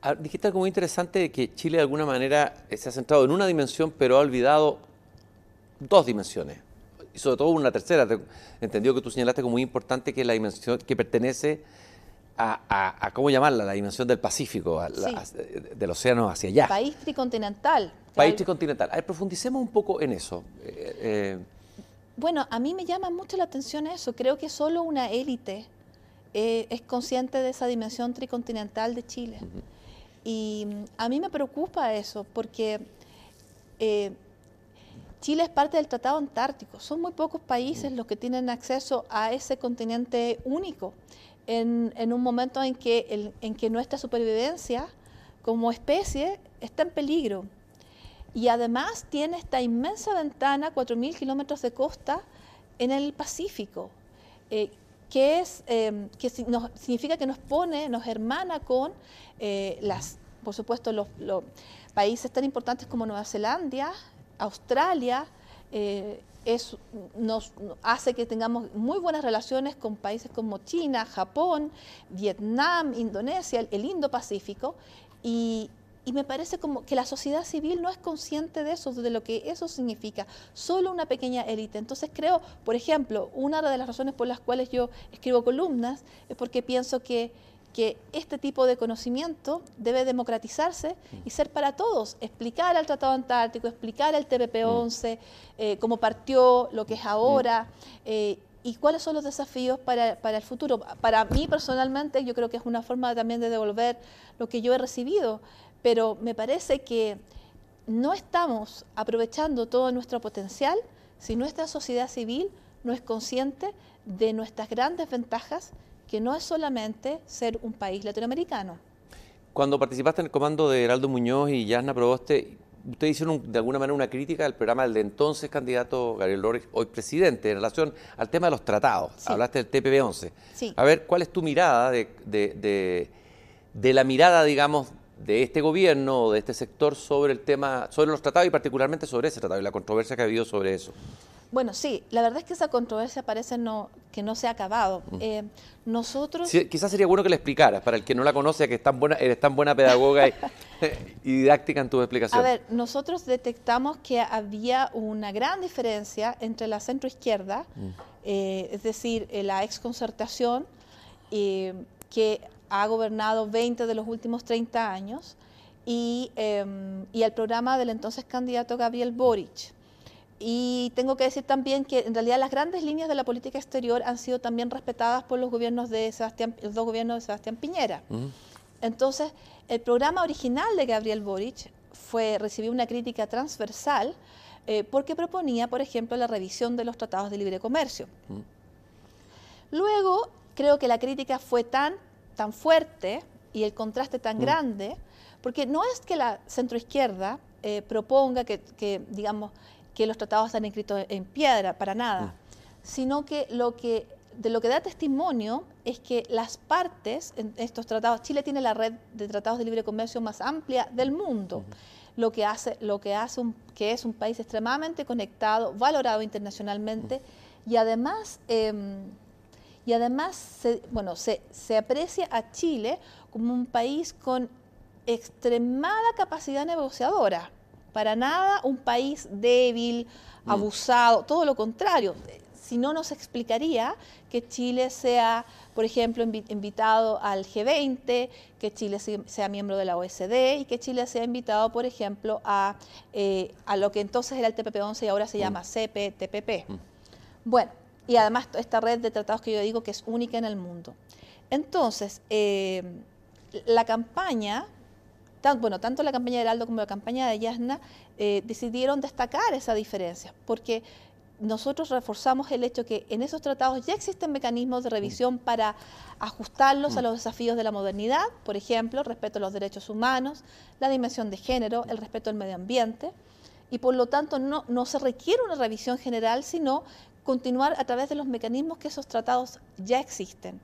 Ah, dijiste algo muy interesante que Chile de alguna manera se ha centrado en una dimensión, pero ha olvidado dos dimensiones y sobre todo una tercera. Entendió que tú señalaste como muy importante que la dimensión que pertenece a, ¿cómo llamarla? La dimensión del Pacífico, del océano hacia allá. País tricontinental. País tricontinental. A ver, profundicemos un poco en eso. Eh, eh, bueno, a mí me llama mucho la atención eso. Creo que solo una élite eh, es consciente de esa dimensión tricontinental de Chile. Y mm, a mí me preocupa eso, porque Chile es parte del Tratado Antártico. Son muy pocos países los que tienen acceso a ese continente único en, un momento en que, en que nuestra supervivencia como especie está en peligro. Y además tiene esta inmensa ventana, 4.000 kilómetros de costa, en el Pacífico, eh, que, es, em, que significa que nos pone, nos hermana con eh, las, por supuesto, los, los, países tan importantes como Nueva Zelanda, Australia eh, nos hace que tengamos muy buenas relaciones con países como China, Japón, Vietnam, Indonesia, el Indo-Pacífico, y, me parece como que la sociedad civil no es consciente de eso, de lo que eso significa, solo una pequeña élite. Entonces creo, por ejemplo, una de las razones por las cuales yo escribo columnas es porque pienso que que este tipo de conocimiento debe democratizarse y ser para todos, explicar al Tratado Antártico, explicar el TPP-11, eh, cómo partió, lo que es ahora, eh, y cuáles son los desafíos para, para, el futuro. Para mí personalmente yo creo que es una forma también de devolver lo que yo he recibido, pero me parece que no estamos aprovechando todo nuestro potencial si nuestra sociedad civil no es consciente de nuestras grandes ventajas, que no es solamente ser un país latinoamericano. Cuando participaste en el comando de Heraldo Muñoz y Yasna Proboste, ustedes hicieron de alguna manera una crítica al programa del de entonces candidato Gabriel López, hoy presidente, en relación al tema de los tratados. Hablaste del TPP-11. Sí. A ver, ¿cuál es tu mirada de, de, de, la mirada, digamos, de este gobierno o de este sector sobre el tema, sobre los tratados y particularmente sobre ese tratado y la controversia que ha habido sobre eso? Bueno, sí, la verdad es que esa controversia parece no, que no se ha acabado. Eh, nosotros... quizás sería bueno que le explicaras, para el que no la conoce, que es tan buena, eres tan buena pedagoga y, didáctica en tu explicación. A ver, nosotros detectamos que había una gran diferencia entre la centroizquierda, mm. eh, es decir, eh, la exconcertación, que ha gobernado 20 de los últimos 30 años, y, em, y el programa del entonces candidato Gabriel Boric. Y tengo que decir también que en realidad las grandes líneas de la política exterior han sido también respetadas por los gobiernos de Sebastián, los dos gobiernos de Sebastián Piñera. Entonces, el programa original de Gabriel Boric fue recibió una crítica transversal eh, porque proponía, por ejemplo, la revisión de los tratados de libre comercio. Luego, creo que la crítica fue tan, tan fuerte y el contraste tan grande, porque no es que la centroizquierda eh, proponga que, que, digamos, que los tratados están escritos en piedra, para nada, mm. sino que lo que de lo que da testimonio es que las partes en estos tratados, Chile tiene la red de tratados de libre comercio más amplia del mundo, lo que hace, lo que, hace un, que es un país extremadamente conectado, valorado internacionalmente y además, em, y además se, bueno, se, se aprecia a Chile como un país con extremada capacidad negociadora para nada un país débil, mm. abusado, todo lo contrario. Si no, nos explicaría que Chile sea, por ejemplo, invitado al G20, que Chile sea miembro de la OSD y que Chile sea invitado, por ejemplo, a, eh, a lo que entonces era el TPP-11 y ahora se mm. llama CPTPP. Mm. Bueno, y además esta red de tratados que yo digo que es única en el mundo. Entonces, eh, la campaña bueno, tanto la campaña de Heraldo como la campaña de Yasna eh, decidieron destacar esa diferencia, porque nosotros reforzamos el hecho que en esos tratados ya existen mecanismos de revisión para ajustarlos a mm. los desafíos de la modernidad, por ejemplo, respeto a los derechos humanos, la dimensión de género, el respeto al medio ambiente, y por lo tanto no, no se requiere una revisión general, sino continuar a través de los mecanismos que esos tratados ya existen.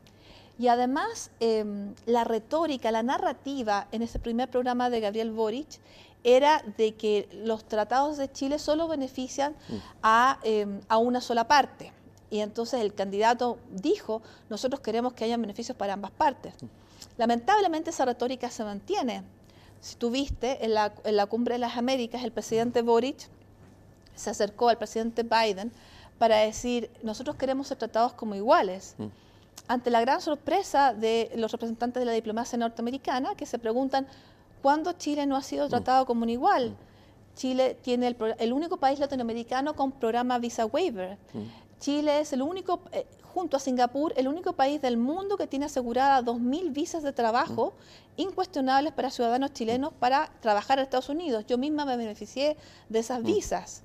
Y además, em, la retórica, la narrativa en ese primer programa de Gabriel Boric era de que los tratados de Chile solo benefician mm. em, a, una sola parte. Y entonces el candidato dijo, nosotros queremos que haya beneficios para ambas partes. Mm. Lamentablemente esa retórica se mantiene. Si tuviste en la, en la cumbre de las Américas, el presidente Boric se acercó al presidente Biden para decir, nosotros queremos ser tratados como iguales. Mm ante la gran sorpresa de los representantes de la diplomacia norteamericana que se preguntan cuándo Chile no ha sido mm. tratado como un igual. Mm. Chile tiene el, único país latinoamericano con programa Visa Waiver. Mm. Chile es el único, eh, junto a Singapur, el único país del mundo que tiene asegurada 2.000 visas de trabajo incuestionables para ciudadanos chilenos para trabajar en Estados Unidos. Yo misma me beneficié de esas visas,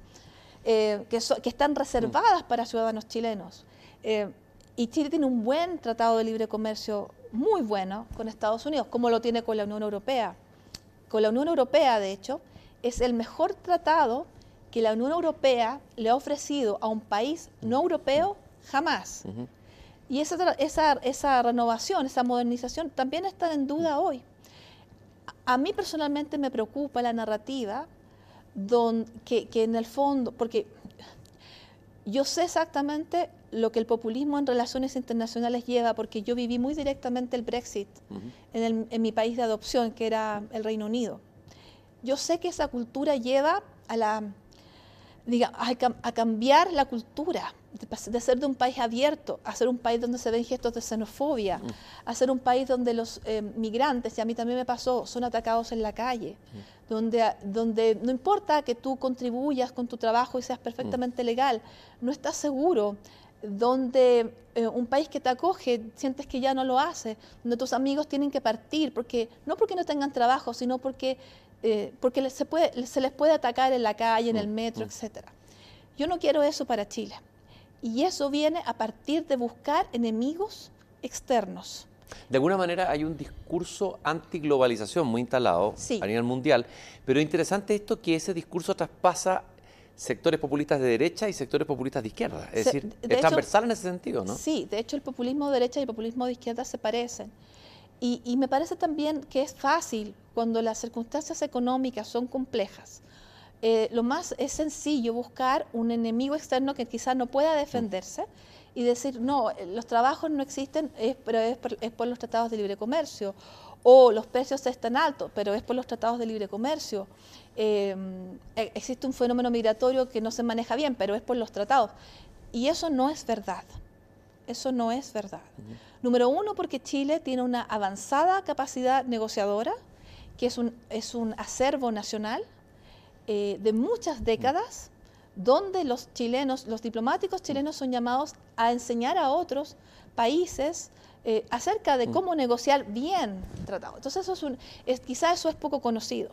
eh, que, que, están reservadas para ciudadanos chilenos. Eh, y Chile tiene un buen tratado de libre comercio, muy bueno, con Estados Unidos, como lo tiene con la Unión Europea. Con la Unión Europea, de hecho, es el mejor tratado que la Unión Europea le ha ofrecido a un país no europeo jamás. Y esa, esa, esa, renovación, esa modernización también está en duda hoy. A mí personalmente me preocupa la narrativa don, que, que en el fondo, porque yo sé exactamente lo que el populismo en relaciones internacionales lleva, porque yo viví muy directamente el Brexit en, mi país de adopción, que era el Reino Unido. Yo sé que esa cultura lleva a la, diga, a, cambiar la cultura, de, ser de un país abierto a ser un país donde se ven gestos de xenofobia, mm. a ser un país donde los eh, migrantes, y a mí también me pasó, son atacados en la calle, mm. donde, donde no importa que tú contribuyas con tu trabajo y seas perfectamente legal, no estás seguro, donde eh, un país que te acoge sientes que ya no lo hace, donde tus amigos tienen que partir, porque no porque no tengan trabajo, sino porque eh, porque se, puede, se les puede atacar en la calle, en el mm, metro, mm. etc. Yo no quiero eso para Chile. Y eso viene a partir de buscar enemigos externos. De alguna manera hay un discurso antiglobalización muy instalado a nivel mundial, pero interesante esto que ese discurso traspasa sectores populistas de derecha y sectores populistas de izquierda. Es decir, es transversal en ese sentido, ¿no? Sí, de hecho el populismo de derecha y el populismo de izquierda se parecen. Y, me parece también que es fácil cuando las circunstancias económicas son complejas. Eh, lo más es sencillo buscar un enemigo externo que quizás no pueda defenderse y decir, no, los trabajos no existen, pero es por, los tratados de libre comercio, o los precios están altos, pero es por los tratados de libre comercio. Eh, existe un fenómeno migratorio que no se maneja bien, pero es por los tratados. Y eso no es verdad. Eso no es verdad. Número uno, porque Chile tiene una avanzada capacidad negociadora, que es un, es un acervo nacional eh, de muchas décadas, donde los chilenos, los diplomáticos chilenos son llamados a enseñar a otros países eh, acerca de cómo negociar bien tratado. Entonces, eso es un, es, quizá eso es poco conocido.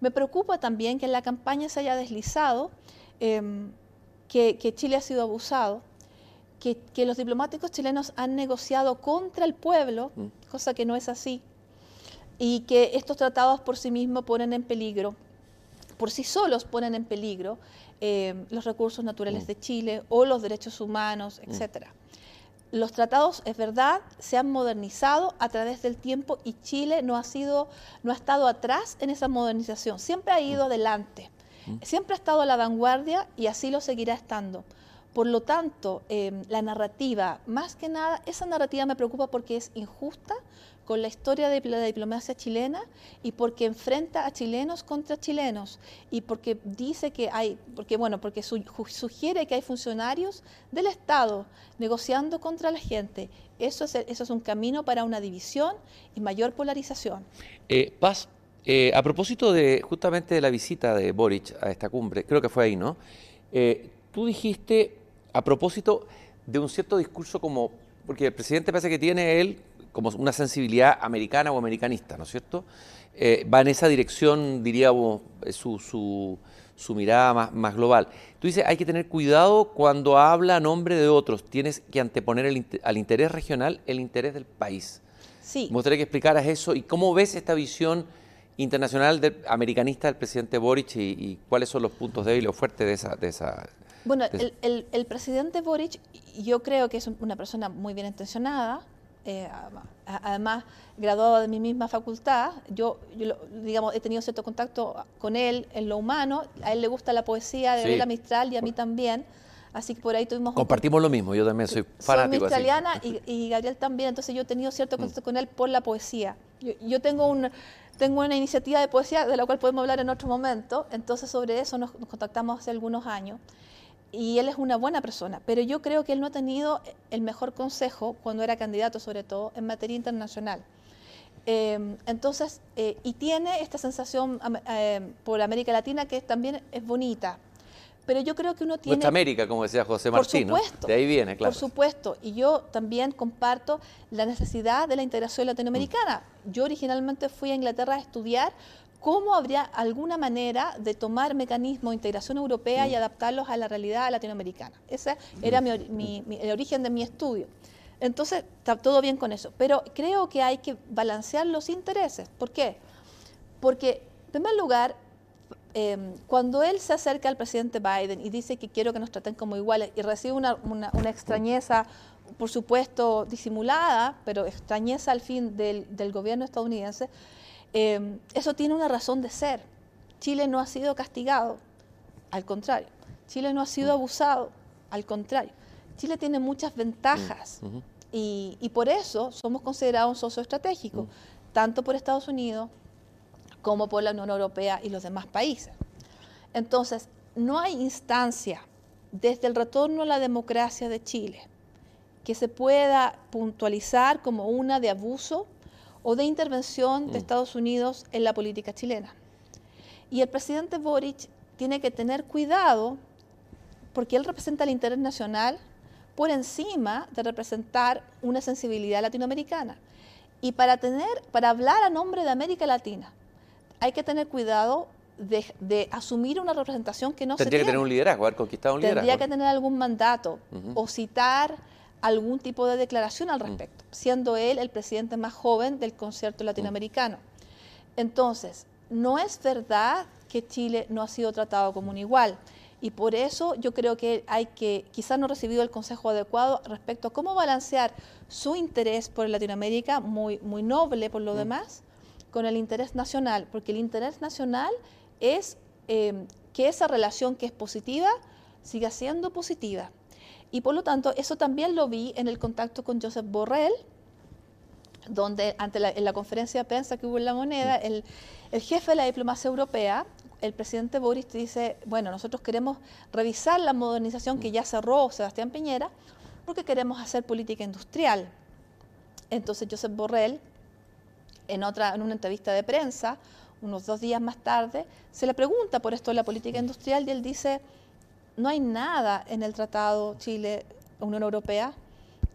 Me preocupa también que en la campaña se haya deslizado em, que, que Chile ha sido abusado que, los diplomáticos chilenos han negociado contra el pueblo, mm. cosa que no es así, y que estos tratados por sí mismos ponen en peligro, por sí solos ponen en peligro eh, los recursos naturales mm. de Chile o los derechos humanos, mm. Los tratados, es verdad, se han modernizado a través del tiempo y Chile no ha, sido, no ha estado atrás en esa modernización, siempre ha ido adelante, siempre ha estado a la vanguardia y así lo seguirá estando. Por lo tanto, em, la narrativa, más que nada, esa narrativa me preocupa porque es injusta con la historia de la diplomacia chilena y porque enfrenta a chilenos contra chilenos y porque dice que hay, porque bueno, porque sugiere que hay funcionarios del Estado negociando contra la gente. Eso es, eso es un camino para una división y mayor polarización. Eh, Paz, eh, a propósito de justamente de la visita de Boric a esta cumbre, creo que fue ahí, ¿no? Eh, tú dijiste a propósito de un cierto discurso como, porque el presidente parece que tiene él como una sensibilidad americana o americanista, ¿no es cierto? Eh, va en esa dirección, diríamos, su, su, su mirada más, más, global. Tú dices, hay que tener cuidado cuando habla a nombre de otros, tienes que anteponer el, al interés regional el interés del país. Sí. Me gustaría que explicaras eso y cómo ves esta visión internacional americanista del presidente Boric y, cuáles son los puntos débiles o fuertes de esa, de esa bueno, el, presidente Boric yo creo que es una persona muy bien intencionada, eh, además graduado de mi misma facultad, yo, digamos, he tenido cierto contacto con él en lo humano, a él le gusta la poesía de Bela Mistral y a mí también, así que por ahí tuvimos... Compartimos lo mismo, yo también soy fanático. Soy mistraliana y, y, Gabriel también, entonces yo he tenido cierto mm. contacto con él por la poesía. Yo, tengo un tengo una iniciativa de poesía de la cual podemos hablar en otro momento, entonces sobre eso nos contactamos hace algunos años y él es una buena persona, pero yo creo que él no ha tenido el mejor consejo cuando era candidato, sobre todo en materia internacional. Em, entonces, eh, y tiene esta sensación eh, por América Latina que también es bonita. Pero yo creo que uno tiene... Nuestra América, como decía José Martín, por supuesto, de ahí viene, claro. Por supuesto, y yo también comparto la necesidad de la integración latinoamericana. Yo originalmente fui a Inglaterra a estudiar cómo habría alguna manera de tomar mecanismos de integración europea y adaptarlos a la realidad latinoamericana. Ese era el origen de mi estudio. Entonces, está todo bien con eso. Pero creo que hay que balancear los intereses. ¿Por qué? Porque, en primer lugar, em, cuando él se acerca al presidente Biden y dice que quiero que nos traten como iguales y recibe una, extrañeza, por supuesto, disimulada, pero extrañeza al fin del, del gobierno estadounidense, Em, eso tiene una razón de ser. Chile no ha sido castigado, al contrario. Chile no ha sido mm. abusado, al contrario. Chile tiene muchas ventajas mm, y, por eso somos considerados un socio estratégico, mm. tanto por Estados Unidos como por la Unión Europea y los demás países. Entonces, no hay instancia desde el retorno a la democracia de Chile que se pueda puntualizar como una de abuso o de intervención de mm. Estados Unidos en la política chilena. Y el presidente Boric tiene que tener cuidado porque él representa el interés nacional por encima de representar una sensibilidad latinoamericana. Y para tener, para hablar a nombre de América Latina, hay que tener cuidado de, asumir una representación que no Tendría que tener un liderazgo, haber conquistado un liderazgo. Tendría que tener algún mandato o citar algún tipo de declaración al respecto, siendo él el presidente más joven del concierto latinoamericano. Entonces, no es verdad que Chile no ha sido tratado como un igual. Y por eso yo creo que hay que, quizás no ha recibido el consejo adecuado respecto a cómo balancear su interés por Latinoamérica, muy, muy noble por lo demás, con el interés nacional, porque el interés nacional es eh, que esa relación que es positiva siga siendo positiva. Y por lo tanto, eso también lo vi en el contacto con Joseph Borrell, donde ante la, en la conferencia de prensa que hubo en La Moneda, el, el jefe de la diplomacia europea, el presidente Boris dice, bueno, nosotros queremos revisar la modernización que ya cerró Sebastián Piñera, porque queremos hacer política industrial. Entonces Joseph Borrell, en, otra, en una entrevista de prensa, unos dos días más tarde, se le pregunta por esto de la política industrial y él dice, no hay nada en el Tratado Chile-Unión Europea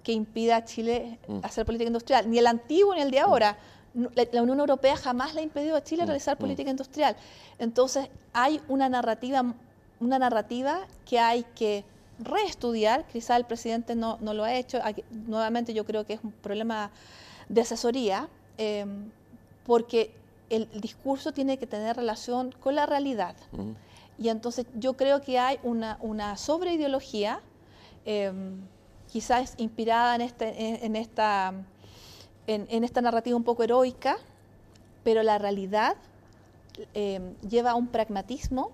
que impida a Chile mm. hacer política industrial, ni el antiguo ni el de ahora. La Unión Europea jamás le ha impedido a Chile mm, realizar mm. política industrial. Entonces, hay una narrativa, una narrativa que hay que reestudiar, quizá el presidente no, lo ha hecho, nuevamente yo creo que es un problema de asesoría, em, porque el, discurso tiene que tener relación con la realidad. Y entonces yo creo que hay una, una sobreideología, em, quizás inspirada en, este, en, esta, en, esta narrativa un poco heroica, pero la realidad em, lleva a un pragmatismo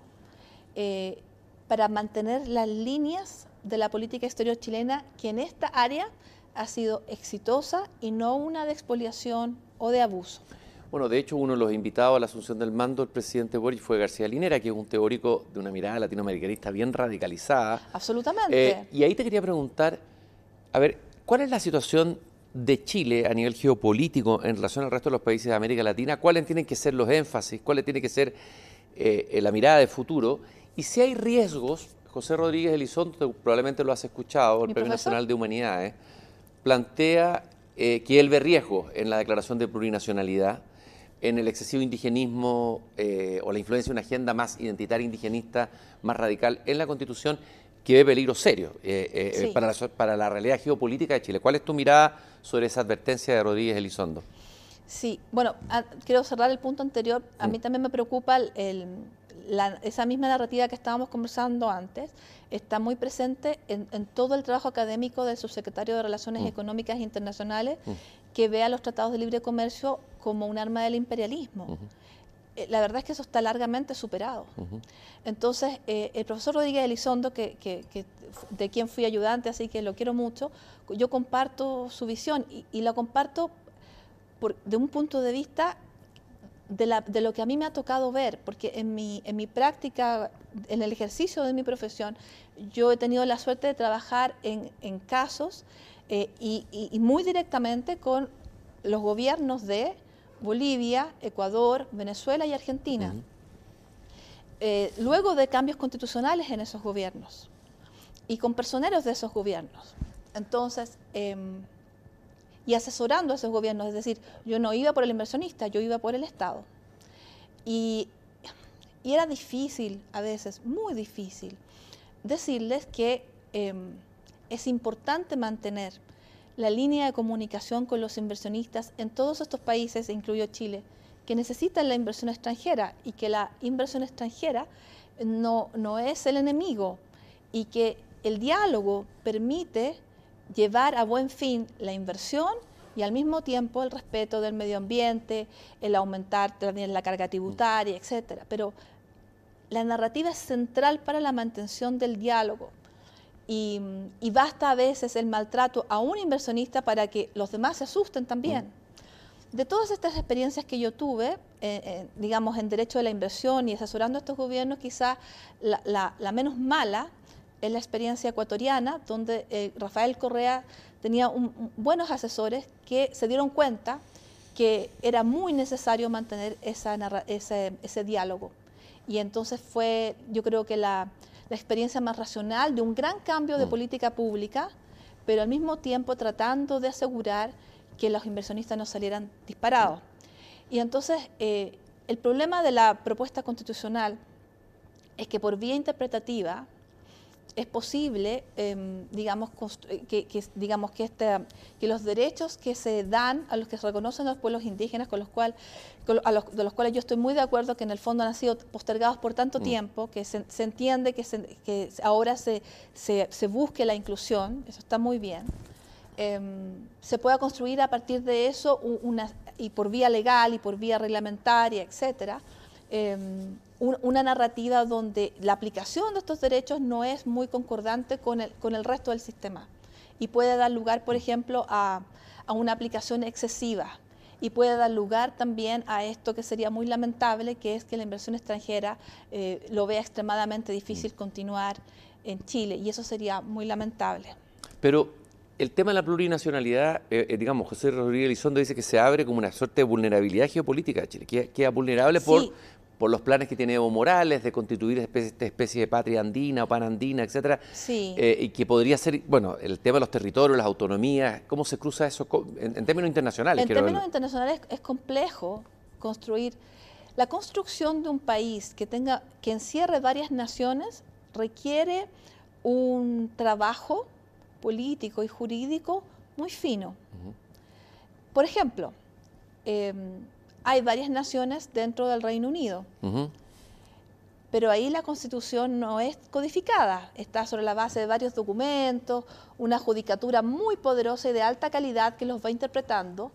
eh, para mantener las líneas de la política exterior chilena que en esta área ha sido exitosa y no una de expoliación o de abuso. Bueno, de hecho, uno de los invitados a la asunción del mando del presidente Boric fue García Linera, que es un teórico de una mirada latinoamericanista bien radicalizada. Absolutamente. Eh, y ahí te quería preguntar, a ver, ¿cuál es la situación de Chile a nivel geopolítico en relación al resto de los países de América Latina? ¿Cuáles tienen que ser los énfasis? ¿Cuáles tiene que ser eh, la mirada de futuro? Y si hay riesgos, José Rodríguez Elizondo, probablemente lo has escuchado, el Premio Nacional de Humanidades, plantea eh, que él ve riesgos en la declaración de plurinacionalidad en el excesivo indigenismo eh, o la influencia de una agenda más identitaria indigenista, más radical en la Constitución, que ve peligro serio eh, eh, para, la, para, la, realidad geopolítica de Chile. ¿Cuál es tu mirada sobre esa advertencia de Rodríguez Elizondo? Sí, bueno, quiero cerrar el punto anterior. A mí mm. también me preocupa esa misma narrativa que estábamos conversando antes, está muy presente en, todo el trabajo académico del subsecretario de Relaciones mm. Económicas Internacionales, mm. Que ve a los tratados de libre comercio como un arma del imperialismo. Eh, la verdad es que eso está largamente superado. Entonces, eh, el profesor Rodríguez Elizondo, que, de quien fui ayudante, así que lo quiero mucho, yo comparto su visión y, la comparto por, de un punto de vista de, la, de, lo que a mí me ha tocado ver, porque en mi, en mi práctica, en el ejercicio de mi profesión, yo he tenido la suerte de trabajar en, en casos eh, y, y, muy directamente con los gobiernos de Bolivia, Ecuador, Venezuela y Argentina. Eh, luego de cambios constitucionales en esos gobiernos y con personeros de esos gobiernos. Entonces, em, y asesorando a esos gobiernos, es decir, yo no iba por el inversionista, yo iba por el Estado. Y, y era difícil, a veces, muy difícil, decirles que em, es importante mantener la línea de comunicación con los inversionistas en todos estos países, incluyo Chile, que necesitan la inversión extranjera y que la inversión extranjera no, es el enemigo y que el diálogo permite llevar a buen fin la inversión y al mismo tiempo el respeto del medio ambiente, el aumentar también la carga tributaria, etc. Pero la narrativa es central para la mantención del diálogo y, basta a veces el maltrato a un inversionista para que los demás se asusten también. de todas estas experiencias que yo tuve, eh, eh, digamos, en derecho de la inversión y asesorando a estos gobiernos, quizá la, menos mala es la experiencia ecuatoriana, donde eh, Rafael Correa tenía buenos asesores que se dieron cuenta que era muy necesario mantener esa, ese, diálogo. Y entonces fue, yo creo que la, experiencia más racional de un gran cambio de mm. política pública, pero al mismo tiempo tratando de asegurar que los inversionistas no salieran disparados. Y entonces, eh, el problema de la propuesta constitucional es que por vía interpretativa es posible, em, digamos, eh, que, digamos que, este, que los derechos que se dan a los que se reconocen los pueblos indígenas, con los cual, a los, de los cuales yo estoy muy de acuerdo que en el fondo han sido postergados por tanto mm. tiempo, que se, entiende que, que ahora se, se, se busque la inclusión, eso está muy bien. Em, se pueda construir a partir de eso una, y por vía legal y por vía reglamentaria, etcétera, una narrativa donde la aplicación de estos derechos no es muy concordante con el, con el resto del sistema. Y puede dar lugar, por ejemplo, a, a una aplicación excesiva. Y puede dar lugar también a esto que sería muy lamentable, que es que la inversión extranjera eh, lo vea extremadamente difícil continuar en Chile. Y eso sería muy lamentable. Pero el tema de la plurinacionalidad, eh, eh, digamos, José Rodríguez Elizondo dice que se abre como una suerte de vulnerabilidad geopolítica de Chile, que queda vulnerable por, por los planes que tiene Evo Morales de constituir esta especie, de patria andina o panandina, etcétera, sí. Eh, y que podría ser, bueno, el tema de los territorios, las autonomías, ¿cómo se cruza eso en, términos internacionales? En términos internacionales es complejo construir la construcción de un país que tenga que encierre varias naciones requiere un trabajo político y jurídico muy fino. Por ejemplo, em, hay varias naciones dentro del Reino Unido, pero ahí la constitución no es codificada, está sobre la base de varios documentos, una judicatura muy poderosa y de alta calidad que los va interpretando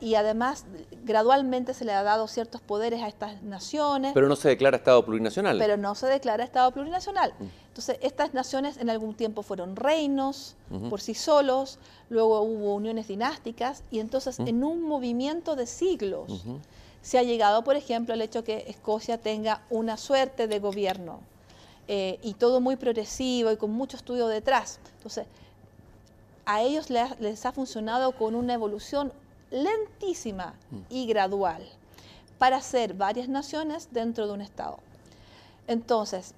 y además gradualmente se le ha dado ciertos poderes a estas naciones. Pero no se declara Estado plurinacional. Pero no se declara Estado plurinacional. Mm. Entonces, estas naciones en algún tiempo fueron reinos por sí solos, luego hubo uniones dinásticas y entonces en un movimiento de siglos se ha llegado, por ejemplo, al hecho que Escocia tenga una suerte de gobierno eh, y todo muy progresivo y con mucho estudio detrás. Entonces, a ellos les ha funcionado con una evolución lentísima mm. y gradual para ser varias naciones dentro de un Estado. Entonces,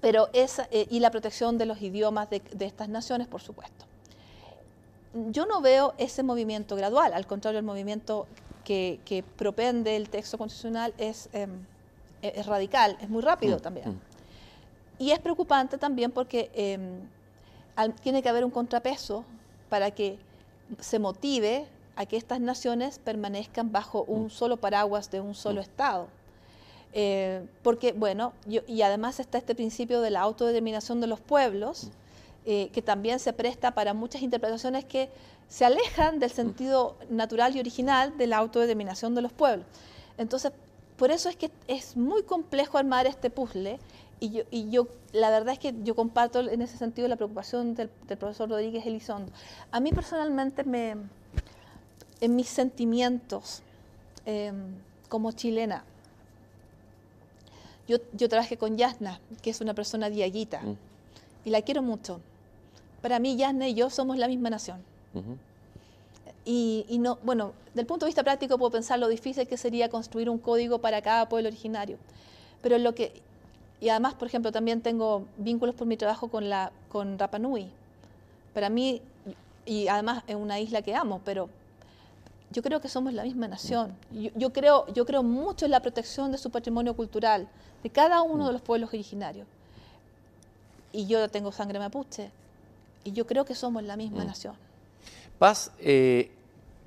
pero esa, eh, y la protección de los idiomas de, estas naciones, por supuesto. Yo no veo ese movimiento gradual, al contrario, el movimiento que, propende el texto constitucional es, em, e, es radical, es muy rápido mm, también. Mm. Y es preocupante también porque em, tiene que haber un contrapeso para que se motive a que estas naciones permanezcan bajo un mm. solo paraguas de un solo mm. Estado. Eh, porque, bueno, y además está este principio de la autodeterminación de los pueblos, mm. eh, que también se presta para muchas interpretaciones que se alejan del sentido natural y original de la autodeterminación de los pueblos. Entonces, por eso es que es muy complejo armar este puzzle y yo, y yo, la verdad es que yo comparto en ese sentido la preocupación del, del profesor Rodríguez Elizondo. A mí personalmente me, en mis sentimientos em, como chilena. Yo, yo, trabajé con Yasna, que es una persona diaguita, mm. y la quiero mucho. Para mí, Yasna y yo somos la misma nación. y, y, no, bueno, del punto de vista práctico puedo pensar lo difícil que sería construir un código para cada pueblo originario. Pero lo que, y además, por ejemplo, también tengo vínculos por mi trabajo con, la, con Rapa Nui. Para mí, y además es una isla que amo, pero yo creo que somos la misma nación. Yo, creo, yo creo mucho en la protección de su patrimonio cultural, de cada uno de los pueblos originarios. Y yo tengo sangre mapuche, y yo creo que somos la misma mm. nación. Paz, eh,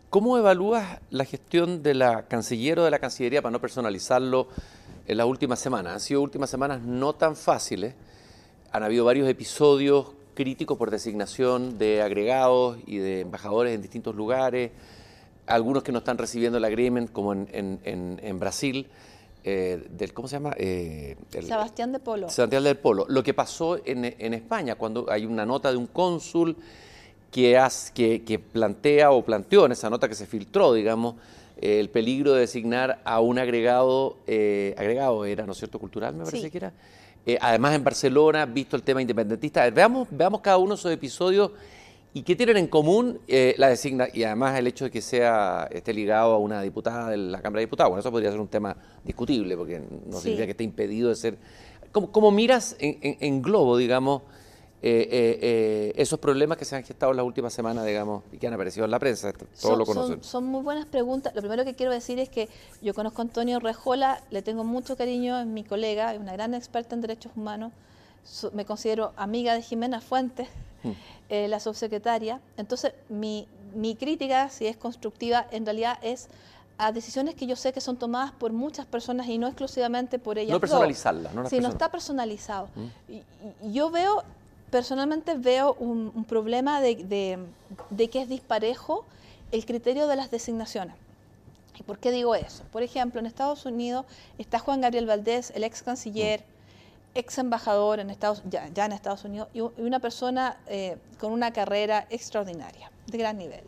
¿cómo evalúas la gestión de la canciller o de la Cancillería, para no personalizarlo, en las últimas semanas? Han sido últimas semanas no tan fáciles. Han habido varios episodios críticos por designación de agregados y de embajadores en distintos lugares algunos que no están recibiendo el agreement, como en, en, Brasil, eh, del, ¿cómo se llama? Eh, Sebastián de Polo. Sebastián del Polo. Lo que pasó en, España, cuando hay una nota de un cónsul que, que, plantea o planteó en esa nota que se filtró, digamos, el peligro de designar a un agregado, eh, agregado era, ¿no es cierto?, cultural, me parece que era. Eh, además en Barcelona, visto el tema independentista. veamos, veamos cada uno de esos episodios y qué tienen en común eh, la designa y además el hecho de que sea esté ligado a una diputada de la Cámara de Diputados. Bueno, eso podría ser un tema discutible porque no significa que esté impedido de ser. ¿Cómo, miras en globo, digamos, eh, eh, eh, esos problemas que se han gestado en las últimas semanas, digamos, y que han aparecido en la prensa, todos lo conocen. Son, muy buenas preguntas. Lo primero que quiero decir es que yo conozco a Antonio Rejola, le tengo mucho cariño, es mi colega, es una gran experta en derechos humanos, me considero amiga de Jimena Fuentes, hmm. la subsecretaria. Entonces, mi, mi crítica, si es constructiva, en realidad es a decisiones que yo sé que son tomadas por muchas personas y no exclusivamente por ellas. No personalizarla, no Sí, no está personalizado. Hmm. y, yo veo personalmente veo un, problema de, que es disparejo el criterio de las designaciones. ¿Y por qué digo eso? Por ejemplo, en Estados Unidos está Juan Gabriel Valdés, el ex canciller, ex embajador en Estados, ya, en Estados Unidos, y una persona eh, con una carrera extraordinaria, de gran nivel.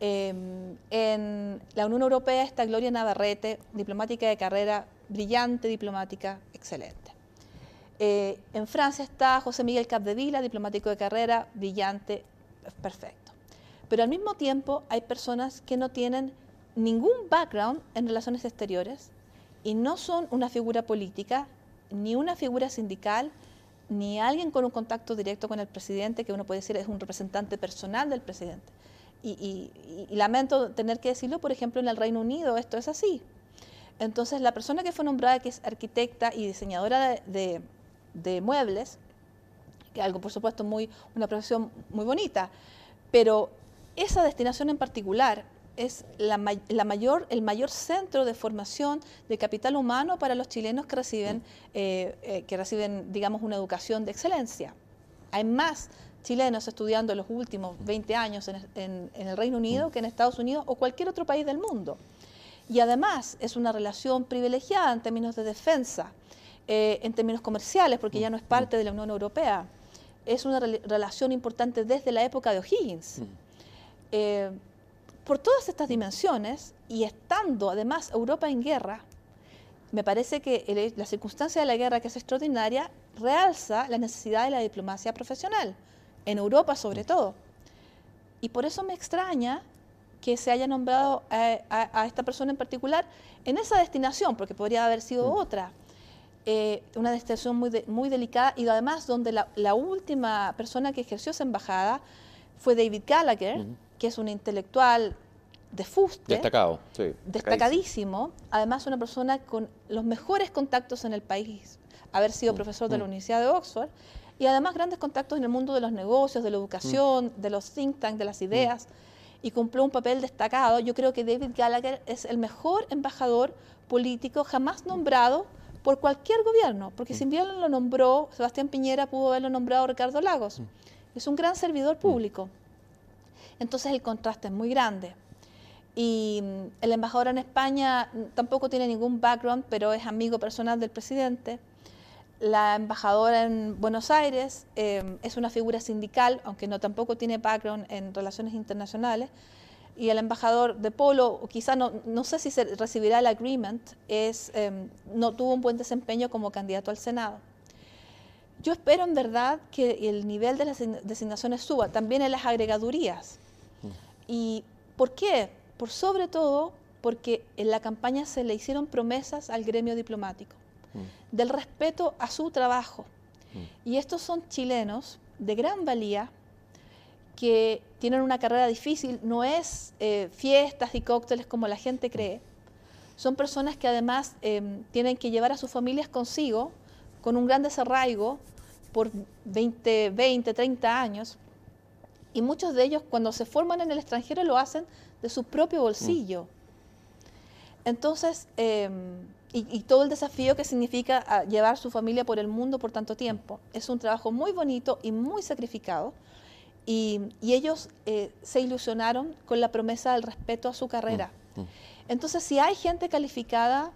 Em, en la Unión Europea está Gloria Navarrete, diplomática de carrera, brillante diplomática, excelente. Eh, en Francia está José Miguel Capdevila, diplomático de carrera, brillante, perfecto. Pero al mismo tiempo hay personas que no tienen ningún background en relaciones exteriores y no son una figura política, ni una figura sindical, ni alguien con un contacto directo con el presidente, que uno puede decir es un representante personal del presidente. Y, lamento tener que decirlo, por ejemplo, en el Reino Unido esto es así. Entonces, la persona que fue nombrada, que es arquitecta y diseñadora de de muebles, que algo por supuesto muy, una profesión muy bonita, pero esa destinación en particular es la, mayor, el mayor centro de formación de capital humano para los chilenos que reciben, eh, eh, que reciben, digamos, una educación de excelencia. Hay más chilenos estudiando los últimos 20 años en, en, el Reino Unido que en Estados Unidos o cualquier otro país del mundo. Y además es una relación privilegiada en términos de defensa eh, en términos comerciales, porque ya no es parte de la Unión Europea. Es una relación importante desde la época de O'Higgins. Eh, por todas estas dimensiones, y estando además Europa en guerra, me parece que la circunstancia de la guerra, que es extraordinaria, realza la necesidad de la diplomacia profesional, en Europa sobre todo. Y por eso me extraña que se haya nombrado a, esta persona en particular en esa destinación, porque podría haber sido otra. Eh, una destinación muy, muy delicada y además donde la, última persona que ejerció esa embajada fue David Gallagher, que es un intelectual de fuste. Destacado, sí. Destacadísimo. Además, una persona con los mejores contactos en el país, haber sido profesor de la Universidad de Oxford, y además grandes contactos en el mundo de los negocios, de la educación, de los think tanks, de las ideas, y cumplió un papel destacado. Yo creo que David Gallagher es el mejor embajador político jamás nombrado por cualquier gobierno, porque mm. si bien lo nombró Sebastián Piñera, pudo haberlo nombrado Ricardo Lagos. Mm. Es un gran servidor mm. público. Entonces el contraste es muy grande. Y el embajador en España tampoco tiene ningún background, pero es amigo personal del presidente. La embajadora en Buenos Aires eh, es una figura sindical, aunque no tampoco tiene background en relaciones internacionales y el embajador de Polo, quizá no, sé si recibirá el agreement, es, em, no tuvo un buen desempeño como candidato al Senado. Yo espero en verdad que el nivel de las designaciones suba, también en las agregadurías. ¿Y por qué? Por sobre todo porque en la campaña se le hicieron promesas al gremio diplomático, mm. del respeto a su trabajo. Mm. Y estos son chilenos de gran valía, que tienen una carrera difícil, no es eh, fiestas y cócteles como la gente cree. Son personas que además em, tienen que llevar a sus familias consigo con un gran desarraigo por 20, 20, 30 años. Y muchos de ellos cuando se forman en el extranjero lo hacen de su propio bolsillo. Entonces, em, y, y, todo el desafío que significa ah, llevar su familia por el mundo por tanto tiempo. Es un trabajo muy bonito y muy sacrificado, y, ellos eh, se ilusionaron con la promesa del respeto a su carrera. Mm, mm. Entonces, si hay gente calificada,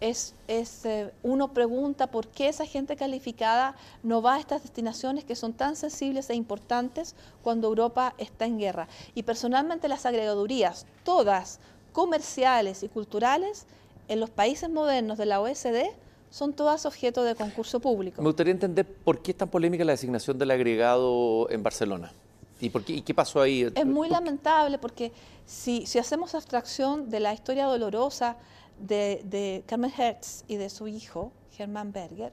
es, es eh, uno pregunta por qué esa gente calificada no va a estas destinaciones que son tan sensibles e importantes cuando Europa está en guerra. Y personalmente las agregadurías, todas comerciales y culturales, en los países modernos de la OSD, son todas objeto de concurso público. Me gustaría entender por qué es tan polémica la designación del agregado en Barcelona. ¿Y, por qué, qué pasó ahí? Es muy lamentable porque si, si hacemos abstracción de la historia dolorosa de, Carmen Hertz y de su hijo, Germán Berger,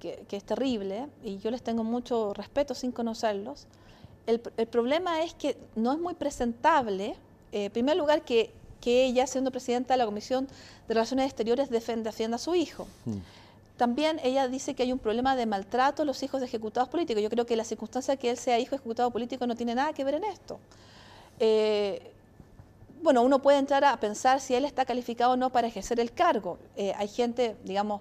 que, es terrible, y yo les tengo mucho respeto sin conocerlos, el, problema es que no es muy presentable, eh, en primer lugar, que, ella, siendo presidenta de la Comisión de Relaciones Exteriores, defienda, a su hijo. Mm. También ella dice que hay un problema de maltrato a los hijos de ejecutados políticos. Yo creo que la circunstancia de que él sea hijo de ejecutado político no tiene nada que ver en esto. Eh, bueno, uno puede entrar a pensar si él está calificado o no para ejercer el cargo. Eh, hay gente, digamos,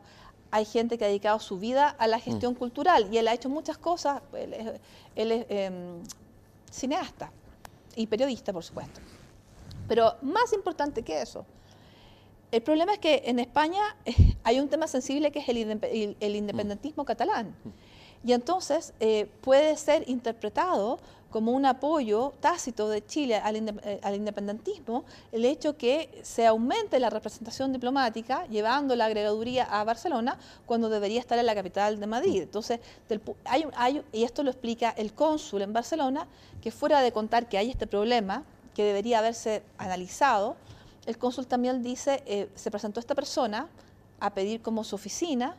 hay gente que ha dedicado su vida a la gestión mm. cultural y él ha hecho muchas cosas. Él es, em, cineasta y periodista, por supuesto. Pero más importante que eso, el problema es que en España hay un tema sensible que es el, independentismo catalán. Mm. Y entonces eh, puede ser interpretado como un apoyo tácito de Chile eh, al, independentismo el hecho que se aumente la representación diplomática llevando la agregaduría a Barcelona cuando debería estar en la capital de Madrid. Entonces, hay, hay, y esto lo explica el cónsul en Barcelona, que fuera de contar que hay este problema que debería haberse analizado, el cónsul también dice, eh, se presentó esta persona a pedir como su oficina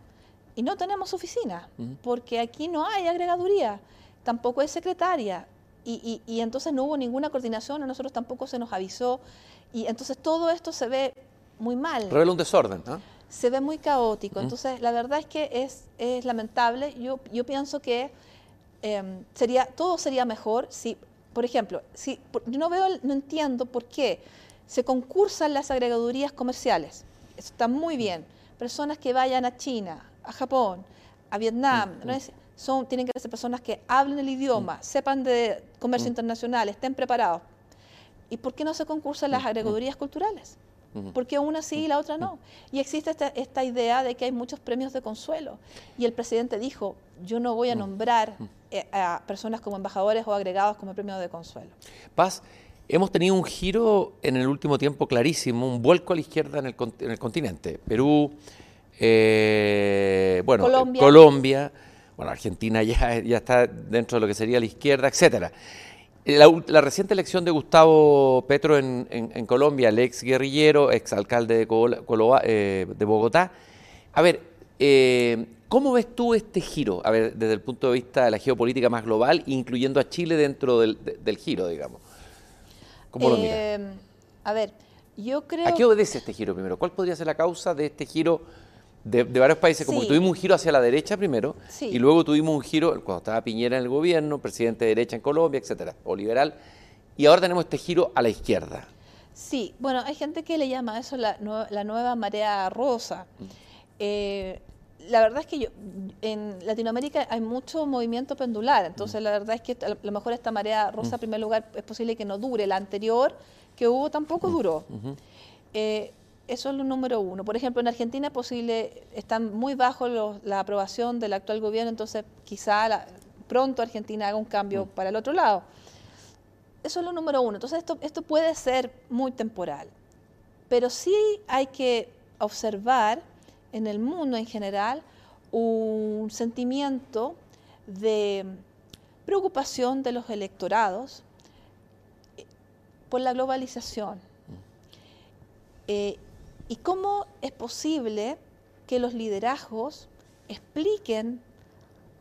y no tenemos oficina, porque aquí no hay agregaduría, tampoco hay secretaria, y, entonces no hubo ninguna coordinación, a nosotros tampoco se nos avisó, y entonces todo esto se ve muy mal. Revela un desorden, ¿no? Se ve muy caótico, entonces la verdad es que es, es lamentable, yo, yo pienso que em, sería, todo sería mejor si, por ejemplo, si, yo no veo, no entiendo por qué se concursan las agregadurías comerciales, eso está muy bien, personas que vayan a China, a Japón, a Vietnam, ¿no es? son, tienen que ser personas que hablen el idioma, mm. sepan de comercio mm. internacional, estén preparados. ¿Y por qué no se concursan las mm, agregadurías culturales? ¿Por qué una sí y la otra no? Y existe esta, esta, idea de que hay muchos premios de consuelo. Y el presidente dijo, yo no voy a nombrar eh, a personas como embajadores o agregados como premio de consuelo. Paz, hemos tenido un giro en el último tiempo clarísimo, un vuelco a la izquierda en el, en el continente. Perú, eh, bueno, Colombia bueno, Argentina ya, ya está dentro de lo que sería la izquierda, etcétera. La, reciente elección de Gustavo Petro en, Colombia, el ex guerrillero, ex alcalde de, eh, de Bogotá. A ver, eh, ¿cómo ves tú este giro? A ver, desde el punto de vista de la geopolítica más global, incluyendo a Chile dentro del, giro, digamos. ¿Cómo lo miras? A ver, yo creo... ¿A qué obedece este giro primero? ¿Cuál podría ser la causa de este giro? De, varios países, como tuvimos un giro hacia la derecha primero, y luego tuvimos un giro cuando estaba Piñera en el gobierno, presidente de derecha en Colombia, etcétera, o liberal, y ahora tenemos este giro a la izquierda. Sí, bueno, hay gente que le llama eso la, la nueva marea rosa. Mm. Eh, la verdad es que yo, en Latinoamérica hay mucho movimiento pendular, entonces mm. la verdad es que a lo mejor esta marea rosa, mm. en primer lugar, es posible que no dure. La anterior que hubo tampoco duró. Eso es lo número uno. Por ejemplo, en Argentina es posible, están muy bajo la aprobación del actual gobierno, entonces quizá pronto Argentina haga un cambio mm. para el otro lado. Eso es lo número uno. Entonces esto, esto puede ser muy temporal. Pero sí hay que observar en el mundo en general un sentimiento de preocupación de los electorados eh, por la globalización. Mm. Eh, ¿Y cómo es posible que los liderazgos expliquen,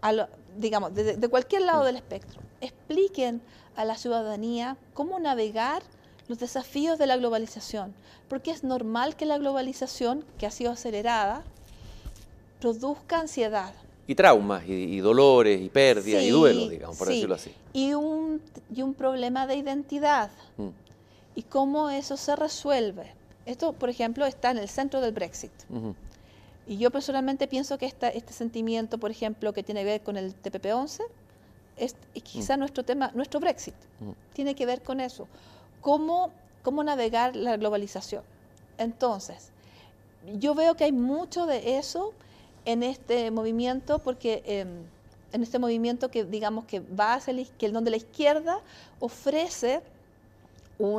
a digamos, de, cualquier lado del espectro, expliquen a la ciudadanía cómo navegar los desafíos de la globalización? Porque es normal que la globalización, que ha sido acelerada, produzca ansiedad. Y traumas, y, dolores, y pérdidas, y duelos, digamos, por decirlo así. Y un, y un problema de identidad. Mm. Y cómo eso se resuelve. Esto, por ejemplo, está en el centro del Brexit. Y yo personalmente pienso que esta, este sentimiento, por ejemplo, que tiene que ver con el TPP-11, es quizá nuestro tema, nuestro Brexit, tiene que ver con eso. ¿Cómo, ¿Cómo navegar la globalización? Entonces, yo veo que hay mucho de eso en este movimiento, porque em, en este movimiento que digamos que va hacia la, que donde la izquierda ofrece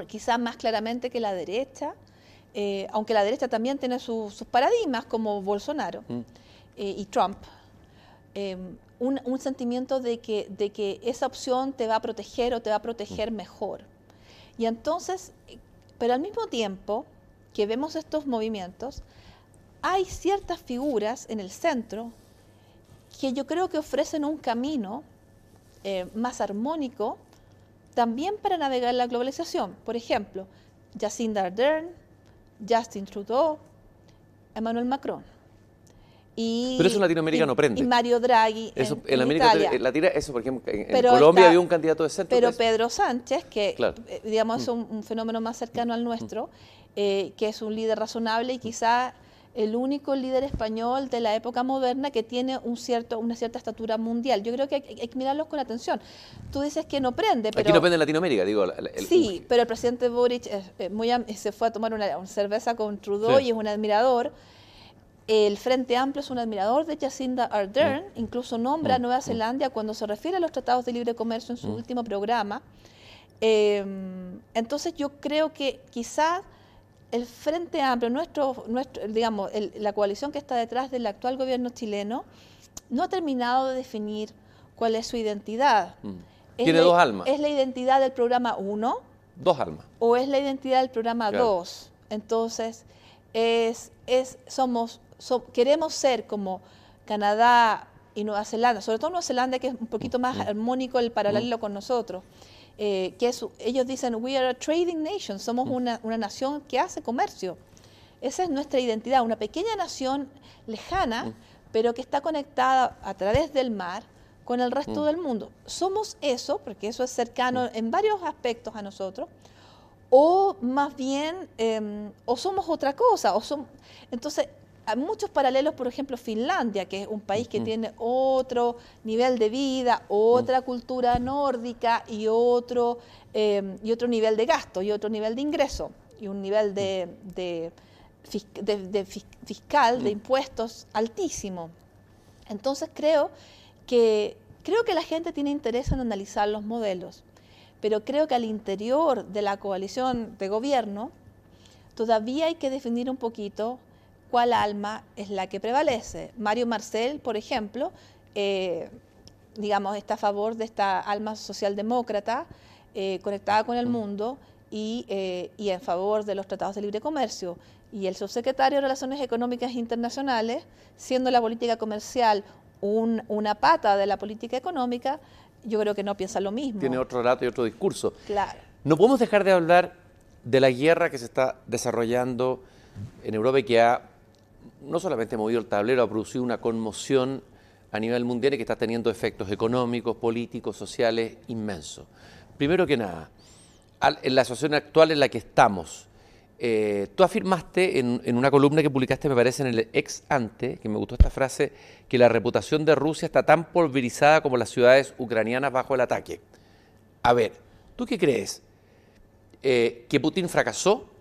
quizás más claramente que la derecha, eh, aunque la derecha también tiene sus paradigmas como Bolsonaro mm. eh, y Trump, em, un, un, sentimiento de que, de que esa opción te va a proteger o te va a proteger mm. mejor. Y entonces, pero al mismo tiempo que vemos estos movimientos, hay ciertas figuras en el centro que yo creo que ofrecen un camino eh, más armónico también para navegar la globalización. Por ejemplo, Jacinda Ardern, Justin Trudeau, Emmanuel Macron. Y, pero eso en Latinoamérica no prende. Y Mario Draghi. Eso, en, América Latina, eso, por ejemplo, en, Colombia había un candidato de centro. Pero Pedro Sánchez, que eh, digamos es mm. un, fenómeno más cercano al nuestro, eh, que es un líder razonable y quizá el único líder español de la época moderna que tiene un cierto, una cierta estatura mundial. Yo creo que hay, que mirarlos con atención. Tú dices que no prende, pero... Aquí no prende en Latinoamérica, digo. sí, pero el presidente Boric muy, se fue a tomar una, cerveza con Trudeau y es un admirador. El Frente Amplio es un admirador de Jacinda Ardern, mm. incluso nombra a mm. Nueva mm. Zelanda cuando se refiere a los tratados de libre comercio en su último programa. Em, entonces yo creo que quizás el Frente Amplio, nuestro, nuestro, digamos, la coalición que está detrás del actual gobierno chileno, no ha terminado de definir cuál es su identidad. Mm. Tiene dos almas. ¿Es la identidad del programa 1? Dos almas. ¿O es la identidad del programa 2? Entonces, es, es, somos, queremos ser como Canadá y Nueva Zelanda, sobre todo Nueva Zelanda, que es un poquito más mm. armónico el paralelo mm. con nosotros. Eh, que ellos dicen, we are a trading nation, somos mm. una, una, nación que hace comercio. Esa es nuestra identidad, una pequeña nación lejana, mm. pero que está conectada a través del mar con el resto mm. del mundo. Somos eso, porque eso es cercano en varios aspectos a nosotros, o más bien, em, o somos otra cosa, o son, entonces hay muchos paralelos, por ejemplo, Finlandia, que es un país que tiene otro nivel de vida, otra cultura nórdica y otro, em, y otro nivel de gasto y otro nivel de ingreso y un nivel de, de, fiscal, de impuestos altísimo. Entonces creo que, creo que la gente tiene interés en analizar los modelos, pero creo que al interior de la coalición de gobierno todavía hay que definir un poquito cuál alma es la que prevalece. Mario Marcel, por ejemplo, eh, digamos, está a favor de esta alma socialdemócrata eh, conectada con el mundo eh, y, en favor de los tratados de libre comercio. Y el subsecretario de Relaciones Económicas Internacionales, siendo la política comercial una pata de la política económica, yo creo que no piensa lo mismo. Tiene otro relato y otro discurso. Claro. No podemos dejar de hablar de la guerra que se está desarrollando en Europa y que ha no solamente ha movido el tablero, ha producido una conmoción a nivel mundial y que está teniendo efectos económicos, políticos, sociales inmensos. Primero que nada, en la situación actual en la que estamos, eh, tú afirmaste en, una columna que publicaste, me parece, en el ex ante, que me gustó esta frase, que la reputación de Rusia está tan pulverizada como las ciudades ucranianas bajo el ataque. A ver, ¿tú qué crees? Eh, ¿Que Putin fracasó?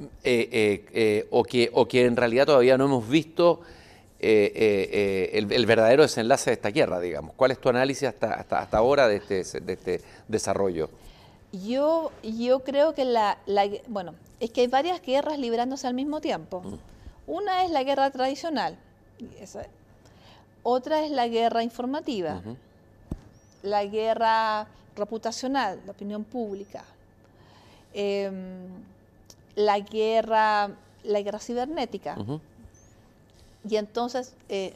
Eh, eh, eh, o, que, o que en realidad todavía no hemos visto el, verdadero desenlace de esta guerra, digamos. ¿Cuál es tu análisis hasta, hasta, hasta ahora de este, de este desarrollo? Yo, yo creo que la, bueno, es que hay varias guerras librándose al mismo tiempo. Mm. Una es la guerra tradicional, otra es la guerra informativa, la guerra reputacional, la opinión pública. Em, la guerra, la guerra cibernética. Y entonces, eh,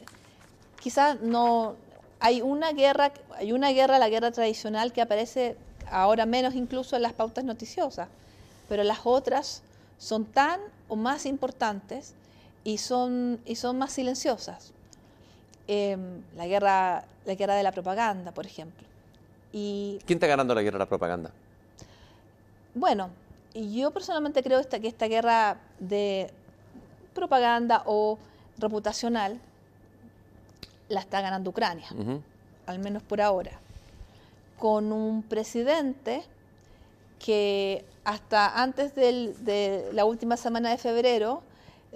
quizás no, hay una guerra, hay una guerra, la guerra tradicional que aparece ahora menos incluso en las pautas noticiosas, pero las otras son tan o más importantes y son, y son más silenciosas. Em, la, guerra, la guerra de la propaganda, por ejemplo. Y, ¿Quién está ganando la guerra de la propaganda? Bueno, yo personalmente creo que esta guerra de propaganda o reputacional la está ganando Ucrania, al menos por ahora, con un presidente que hasta antes de la última semana de febrero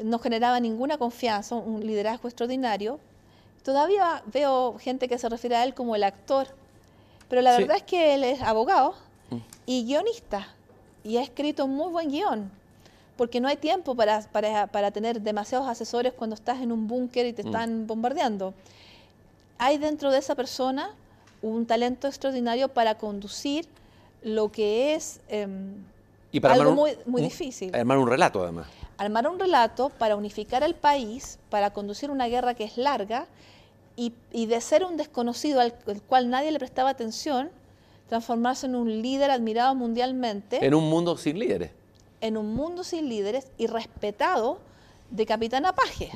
no generaba ninguna confianza, un liderazgo extraordinario. Todavía veo gente que se refiere a él como el actor, pero la verdad es que él es abogado mm. y guionista y ha escrito un muy buen guion, porque no hay tiempo para, para, tener demasiados asesores cuando estás en un búnker y te mm. están bombardeando. Hay dentro de esa persona un talento extraordinario para conducir lo que es em, algo muy, muy difícil. Armar un relato, además. Armar un relato para unificar al país, para conducir una guerra que es larga y, de ser un desconocido al, cual nadie le prestaba atención, transformarse en un líder admirado mundialmente. En un mundo sin líderes. En un mundo sin líderes y respetado de Capitán Apaje.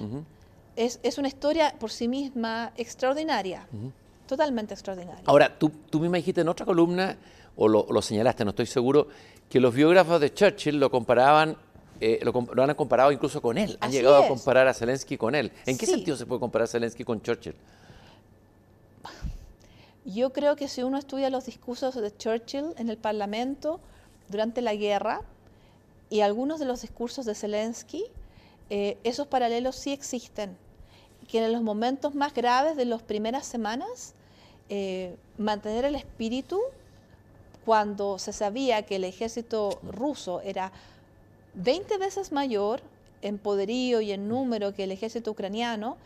es, una historia por sí misma extraordinaria, totalmente extraordinaria. Ahora, tú, tú misma dijiste en otra columna, o lo, señalaste, no estoy seguro, que los biógrafos de Churchill lo comparaban eh, lo, han comparado incluso con él. Han llegado a comparar a Zelensky con él. ¿En qué sentido se puede comparar a Zelensky con Churchill? Yo creo que si uno estudia los discursos de Churchill en el Parlamento durante la guerra y algunos de los discursos de Zelensky, eh, esos paralelos sí existen. Que en los momentos más graves de las primeras semanas, eh, mantener el espíritu cuando se sabía que el ejército ruso era 20 veces mayor en poderío y en número que el ejército ucraniano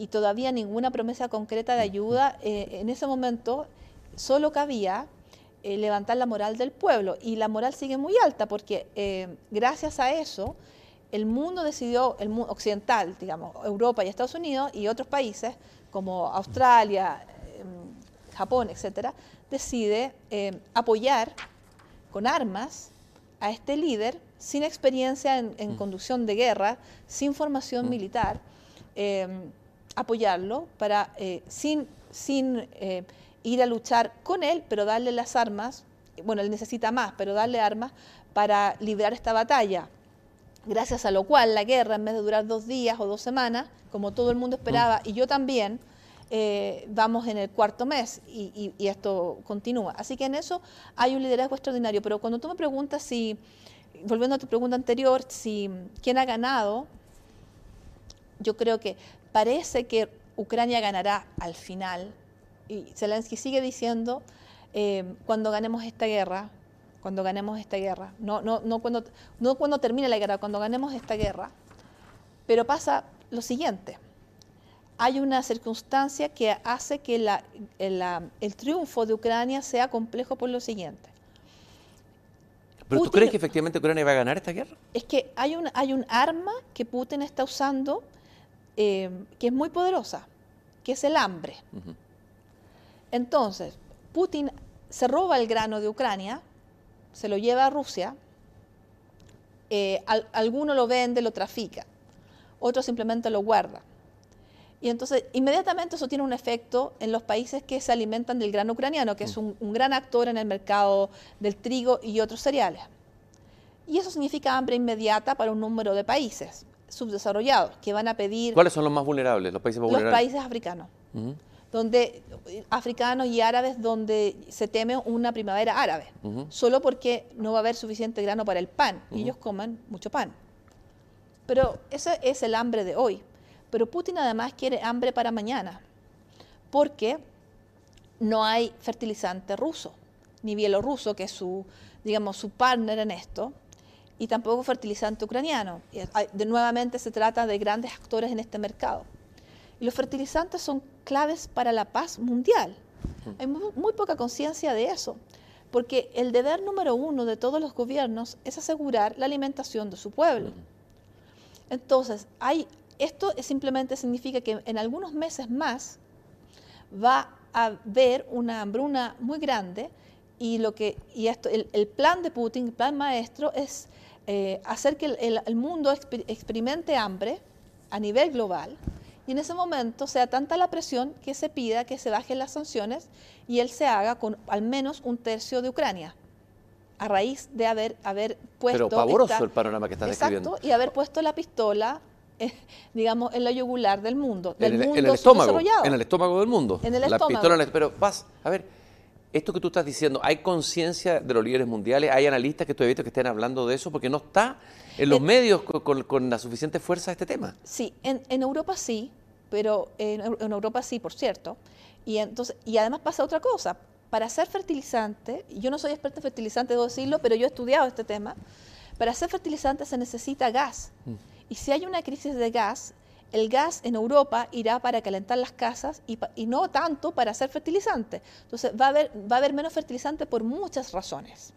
y todavía ninguna promesa concreta de ayuda, eh, en ese momento solo cabía eh, levantar la moral del pueblo y la moral sigue muy alta porque eh, gracias a eso el mundo decidió, el mundo occidental, digamos, Europa y Estados Unidos y otros países como Australia, em, Japón, etcétera, decide apoyar con armas a este líder sin experiencia en, mm. conducción de guerra, sin formación mm. militar, em, apoyarlo para, eh, sin, sin eh, ir a luchar con él, pero darle las armas, bueno, él necesita más, pero darle armas para librar esta batalla. Gracias a lo cual la guerra, en vez de durar dos días o dos semanas, como todo el mundo esperaba, mm. y yo también, eh, vamos en el cuarto mes y, y, esto continúa. Así que en eso hay un liderazgo extraordinario. Pero cuando tú me preguntas si volviendo a tu pregunta anterior, si quién ha ganado, yo creo que parece que Ucrania ganará al final. Y Zelensky sigue diciendo, eh, cuando ganemos esta guerra, cuando ganemos esta guerra, no, no, no, cuando, no cuando termine la guerra, cuando ganemos esta guerra. Pero pasa lo siguiente, hay una circunstancia que hace que el triunfo de Ucrania sea complejo por lo siguiente. ¿Pero tú crees que efectivamente Ucrania va a ganar esta guerra? Es que hay un, hay un arma que Putin está usando eh, que es muy poderosa, que es el hambre. Entonces, Putin se roba el grano de Ucrania, se lo lleva a Rusia, eh, alguno lo vende, lo trafica, otro simplemente lo guarda. Y entonces, inmediatamente eso tiene un efecto en los países que se alimentan del grano ucraniano, que es un, gran actor en el mercado del trigo y otros cereales. Y eso significa hambre inmediata para un número de países subdesarrollados que van a pedir... ¿Cuáles son los más vulnerables, los países más vulnerables? Los países africanos. donde africanos y árabes donde se teme una primavera árabe, solo porque no va a haber suficiente grano para el pan, y ellos comen mucho pan. Pero ese es el hambre de hoy. Pero Putin además quiere hambre para mañana, porque no hay fertilizante ruso, ni bielorruso, que es su, digamos, su partner en esto, y tampoco fertilizante ucraniano. De, nuevamente se trata de grandes actores en este mercado. Y los fertilizantes son claves para la paz mundial. Hay muy poca conciencia de eso, porque el deber número uno de todos los gobiernos es asegurar la alimentación de su pueblo. Entonces, hay, esto simplemente significa que en algunos meses más va a haber una hambruna muy grande y, lo que, y esto, el, plan de Putin, el plan maestro, es eh, hacer que el, mundo experimente hambre a nivel global y en ese momento sea tanta la presión que se pida que se bajen las sanciones y él se haga con al menos un tercio de Ucrania a raíz de haber, haber puesto... Pero pavoroso el panorama que estás exacto, y haber puesto la pistola digamos, en la yugular del mundo, del en el, mundo en el estómago, En el estómago del mundo. En el estómago. Pistola, pero vas, a ver, esto que tú estás diciendo, ¿hay conciencia de los líderes mundiales? ¿Hay analistas que tú has visto que estén hablando de eso? Porque no está en los medios con, la suficiente fuerza este tema. Sí, en, Europa sí, pero en, Europa sí, por cierto. Y, entonces, y además pasa otra cosa. Para ser fertilizante, yo no soy experta en fertilizante, debo decirlo, pero yo he estudiado este tema. Para ser fertilizante se necesita gas. Mm. Y si hay una crisis de gas, el gas en Europa irá para calentar las casas y, no tanto para hacer fertilizante. Entonces va a haber, va a haber menos fertilizante por muchas razones.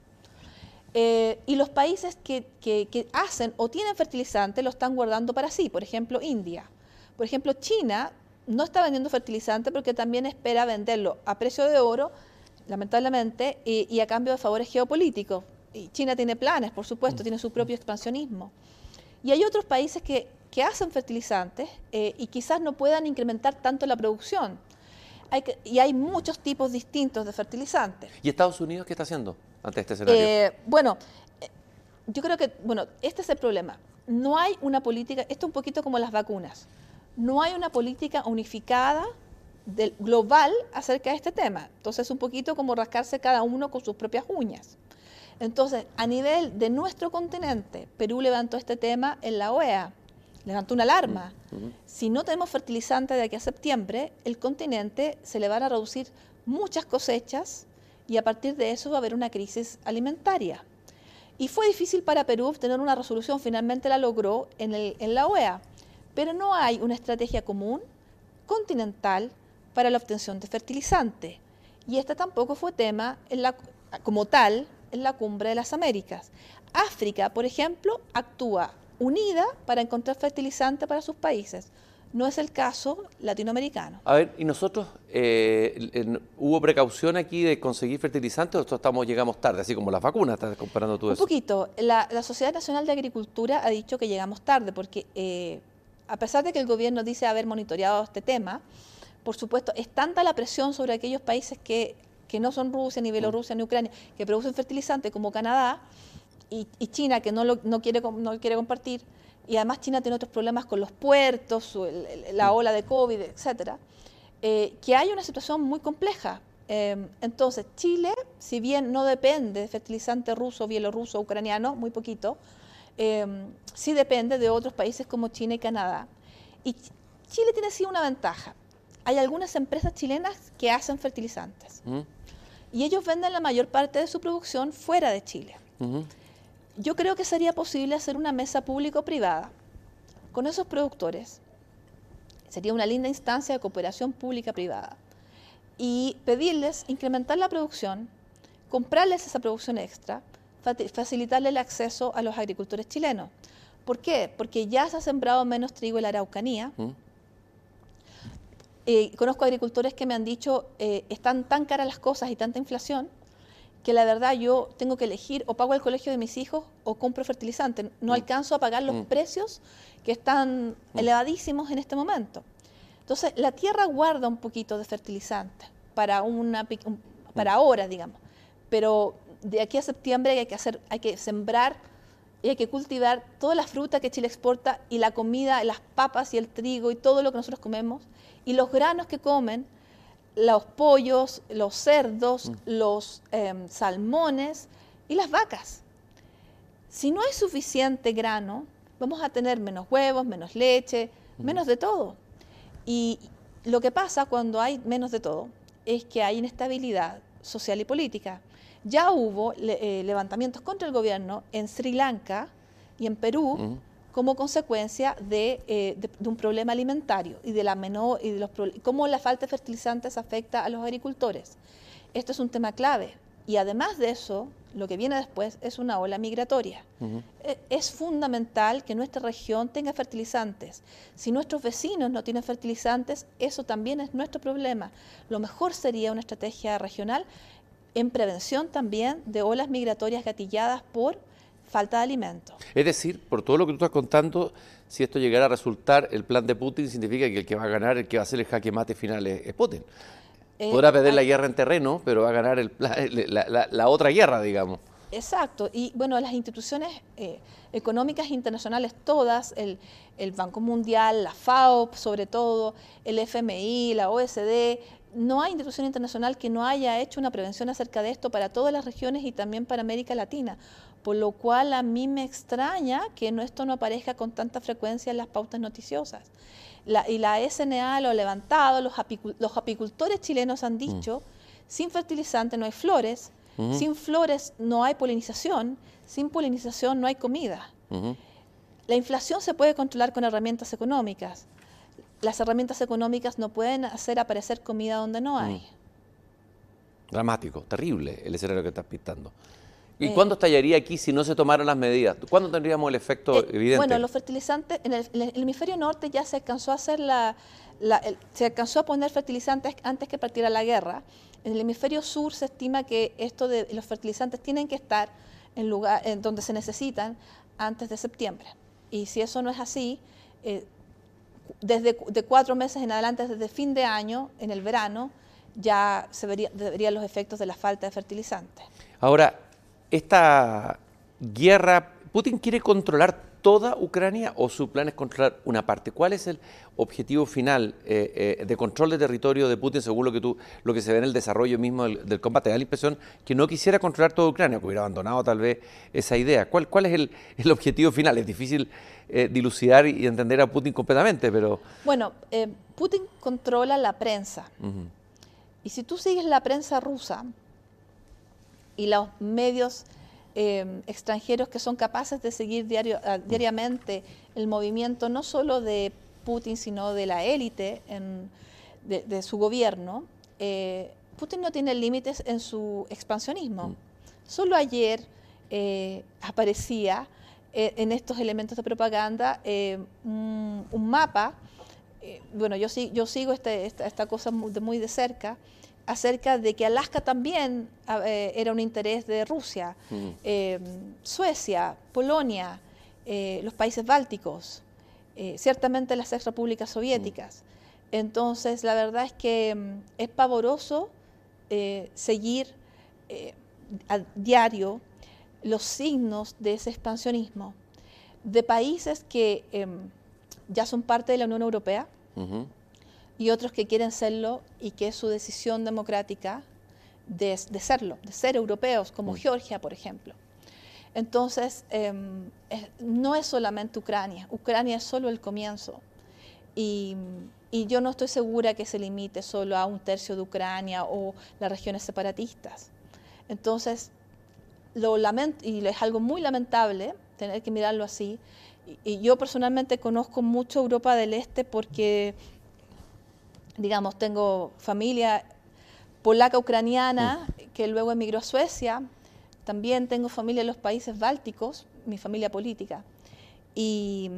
Eh, y los países que, que, hacen o tienen fertilizante lo están guardando para sí, por ejemplo India. Por ejemplo China no está vendiendo fertilizante porque también espera venderlo a precio de oro, lamentablemente, y, a cambio de favores geopolíticos. Y China tiene planes, por supuesto, mm. tiene su propio expansionismo. Y hay otros países que, hacen fertilizantes eh, y quizás no puedan incrementar tanto la producción. y hay muchos tipos distintos de fertilizantes. ¿Y Estados Unidos qué está haciendo ante este escenario? Eh, bueno, eh, yo creo que, bueno, este es el problema. No hay una política, esto es un poquito como las vacunas, no hay una política unificada del, global acerca de este tema. Entonces es un poquito como rascarse cada uno con sus propias uñas. Entonces, a nivel de nuestro continente, Perú levantó este tema en la OEA, levantó una alarma. Si no tenemos fertilizante de aquí a septiembre, el continente se le van a reducir muchas cosechas y a partir de eso va a haber una crisis alimentaria. Y fue difícil para Perú obtener una resolución, finalmente la logró en, en la OEA, pero no hay una estrategia común continental para la obtención de fertilizante. Y este tampoco fue tema en la, como tal en la cumbre de las Américas. África, por ejemplo, actúa unida para encontrar fertilizante para sus países. No es el caso latinoamericano. A ver, ¿y nosotros eh, hubo precaución aquí de conseguir fertilizante o estamos, llegamos tarde, así como las vacunas? ¿Estás comparando tú Un eso? Un poquito. La, Sociedad Nacional de Agricultura ha dicho que llegamos tarde porque eh, a pesar de que el gobierno dice haber monitoreado este tema, por supuesto, es tanta la presión sobre aquellos países que que no son Rusia, ni Bielorrusia, ni Ucrania, que producen fertilizantes como Canadá y, China, que no, lo, no, quiere, no quiere compartir, y además China tiene otros problemas con los puertos, la ola de COVID, etcétera, eh, que hay una situación muy compleja. Em, entonces, Chile, si bien no depende de fertilizante ruso, bielorruso, ucraniano, muy poquito, em, sí depende de otros países como China y Canadá. Y Chile tiene sí una ventaja. Hay algunas empresas chilenas que hacen fertilizantes. ¿Mm? y ellos venden la mayor parte de su producción fuera de Chile. Yo creo que sería posible hacer una mesa público-privada con esos productores. Sería una linda instancia de cooperación pública-privada. Y pedirles incrementar la producción, comprarles esa producción extra, facilitarle el acceso a los agricultores chilenos. ¿Por qué? Porque ya se ha sembrado menos trigo en la Araucanía. Eh, conozco agricultores que me han dicho, eh, están tan caras las cosas y tanta inflación, que la verdad yo tengo que elegir o pago el colegio de mis hijos o compro fertilizante. No mm. alcanzo a pagar los mm. precios que están mm. elevadísimos en este momento. Entonces, la tierra guarda un poquito de fertilizante para, una, para ahora, digamos. Pero de aquí a septiembre hay que, hacer, hay que sembrar y hay que cultivar toda la fruta que Chile exporta y la comida, las papas y el trigo y todo lo que nosotros comemos y los granos que comen los pollos, los cerdos, mm. los em, salmones y las vacas. Si no hay suficiente grano, vamos a tener menos huevos, menos leche, menos de todo. Y lo que pasa cuando hay menos de todo es que hay inestabilidad social y política. Ya hubo eh, levantamientos contra el gobierno en Sri Lanka y en Perú como consecuencia eh, de, un problema alimentario y de la menor y de los cómo la falta de fertilizantes afecta a los agricultores. Esto es un tema clave y además de eso, lo que viene después es una ola migratoria. E, es fundamental que nuestra región tenga fertilizantes. Si nuestros vecinos no tienen fertilizantes, eso también es nuestro problema. Lo mejor sería una estrategia regional en prevención también de olas migratorias gatilladas por falta de alimentos. Es decir, por todo lo que tú estás contando, si esto llegara a resultar, el plan de Putin significa que el que va a ganar, el que va a hacer el jaque mate final es, Putin. Eh, Podrá perder la guerra en terreno, pero va a ganar la, otra guerra, digamos. Exacto, y bueno, las instituciones eh, económicas internacionales todas, el, el, Banco Mundial, la FAO sobre todo, el FMI, la OSD, no hay institución internacional que no haya hecho una prevención acerca de esto para todas las regiones y también para América Latina, por lo cual a mí me extraña que esto no aparezca con tanta frecuencia en las pautas noticiosas. y la SNA lo ha levantado, los, apicultores chilenos han dicho, mm. sin fertilizante no hay flores, sin flores no hay polinización, sin polinización no hay comida. La inflación se puede controlar con herramientas económicas las herramientas económicas no pueden hacer aparecer comida donde no hay. Mm. Dramático, terrible el escenario que estás pintando. ¿Y eh, cuándo estallaría aquí si no se tomaran las medidas? ¿Cuándo tendríamos el efecto eh, evidente? Bueno, los fertilizantes, en el, hemisferio norte ya se alcanzó a hacer la, se alcanzó a poner fertilizantes antes que partiera la guerra. En el hemisferio sur se estima que esto de los fertilizantes tienen que estar en lugar en donde se necesitan antes de septiembre. Y si eso no es así, eh, desde de cuatro meses en adelante, desde fin de año, en el verano, ya se verían los efectos de la falta de fertilizantes. Ahora, esta guerra, ¿Putin quiere controlar toda Ucrania o su plan es controlar una parte? ¿Cuál es el objetivo final eh, eh, de control de territorio de Putin según lo que tú, lo que se ve en el desarrollo mismo del, combate? Da la impresión que no quisiera controlar toda Ucrania, que hubiera abandonado tal vez esa idea. ¿Cuál, cuál es el, objetivo final? Es difícil eh, dilucidar y entender a Putin completamente, pero... Bueno, Putin controla la prensa. Y si tú sigues la prensa rusa y los medios Em, extranjeros que son capaces de seguir diario, ah, diariamente el movimiento no solo de Putin, sino de la élite de, su gobierno, eh, Putin no tiene límites en su expansionismo. Mm. Solo ayer eh, aparecía eh, en estos elementos de propaganda un, mapa, bueno, yo, yo sigo este, esta, esta, cosa de muy de cerca, acerca de que Alaska también eh, era un interés de Rusia, mm. eh, Suecia, Polonia, eh, los países bálticos, ciertamente las ex repúblicas soviéticas. Mm. Entonces, la verdad es que mm, es pavoroso seguir a diario los signos de ese expansionismo de países que em, ya son parte de la Unión Europea, y otros que quieren serlo y que es su decisión democrática de, serlo, de ser europeos, como. Georgia, por ejemplo. Entonces, em, no es solamente Ucrania, Ucrania es solo el comienzo. Y, yo no estoy segura que se limite solo a un tercio de Ucrania o las regiones separatistas. Entonces, lo lamento, y es algo muy lamentable tener que mirarlo así. y yo personalmente conozco mucho Europa del Este porque digamos, tengo familia polaca ucraniana que luego emigró a Suecia, también tengo familia en los países bálticos, mi familia política. Y,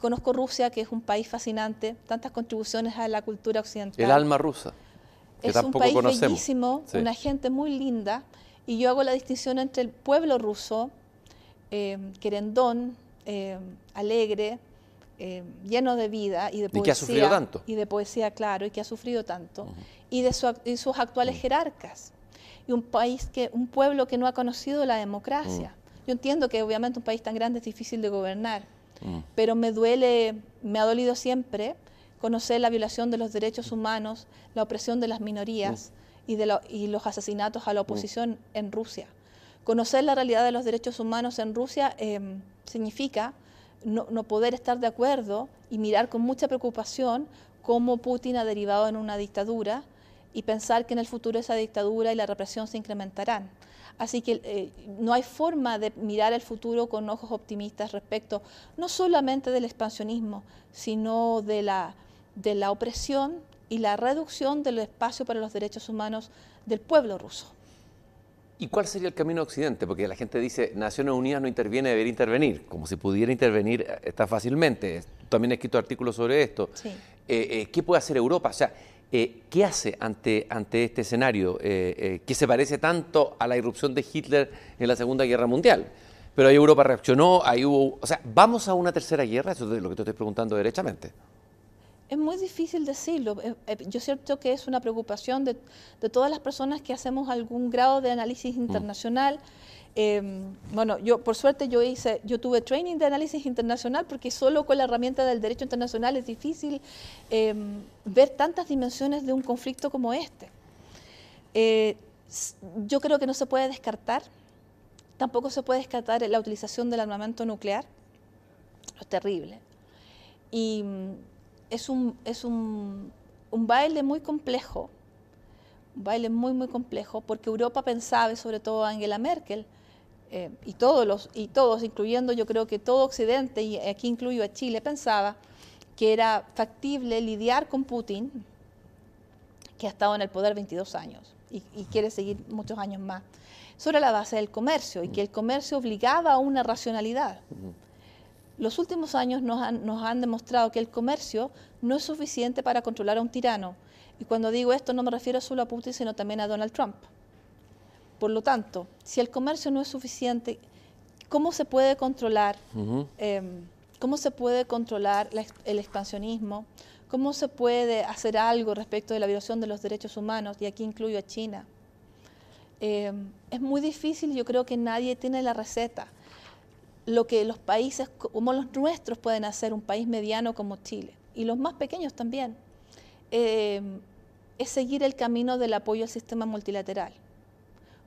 conozco Rusia, que es un país fascinante, tantas contribuciones a la cultura occidental. El alma rusa. Que es un país bellísimo, una gente muy linda, y yo hago la distinción entre el pueblo ruso, eh, querendón, eh, alegre, eh, lleno de vida y de poesía. Y que ha sufrido tanto. Y de poesía, claro, y que ha sufrido tanto. Y de sus actuales jerarcas. Y un país que, un pueblo que no ha conocido la democracia. Yo entiendo que obviamente un país tan grande es difícil de gobernar, pero me duele, me ha dolido siempre conocer la violación de los derechos humanos, la opresión de las minorías y, de y los asesinatos a la oposición en Rusia. Conocer la realidad de los derechos humanos en Rusia em, significa no, poder estar de acuerdo y mirar con mucha preocupación cómo Putin ha derivado en una dictadura y pensar que en el futuro esa dictadura y la represión se incrementarán. Así que eh, no hay forma de mirar el futuro con ojos optimistas respecto no solamente del expansionismo, sino de la, de la opresión y la reducción del espacio para los derechos humanos del pueblo ruso. ¿Y cuál sería el camino Occidente? Porque la gente dice, Naciones Unidas no interviene, debería intervenir, como si pudiera intervenir eh, tan fácilmente. También he escrito artículos sobre esto. Eh, eh, ¿Qué puede hacer Europa? O sea, ¿qué hace ante, ante este escenario que se parece tanto a la irrupción de Hitler en la Segunda Guerra Mundial? Pero ahí Europa reaccionó, ahí hubo... O sea, ¿vamos a una tercera guerra? Eso es lo que te estoy preguntando derechamente. Es muy difícil decirlo. Eh, eh, yo siento que es una preocupación de, todas las personas que hacemos algún grado de análisis Mm. internacional. Em, bueno, yo por suerte yo hice, yo tuve training de análisis internacional porque solo con la herramienta del derecho internacional es difícil em, ver tantas dimensiones de un conflicto como este. Eh, yo creo que no se puede descartar, tampoco se puede descartar la utilización del armamento nuclear, es terrible. Y es un, es un, baile muy complejo, un baile muy, muy complejo, porque Europa pensaba, y sobre todo Angela Merkel, eh, y, todos los, y todos, incluyendo yo creo que todo Occidente, y aquí incluyo a Chile, pensaba que era factible lidiar con Putin, que ha estado en el poder 22 años y quiere seguir muchos años más, sobre la base del comercio, y que el comercio obligaba a una racionalidad. Los últimos años nos han, nos han demostrado que el comercio no es suficiente para controlar a un tirano. Y cuando digo esto no me refiero solo a Putin, sino también a Donald Trump. Por lo tanto, si el comercio no es suficiente, ¿cómo se puede controlar? Eh, ¿Cómo se puede controlar la el expansionismo? ¿Cómo se puede hacer algo respecto de la violación de los derechos humanos? Y aquí incluyo a China. Eh, es muy difícil, yo creo que nadie tiene la receta. Lo que los países co- como los nuestros pueden hacer, un país mediano como Chile, y los más pequeños también, eh, es seguir el camino del apoyo al sistema multilateral.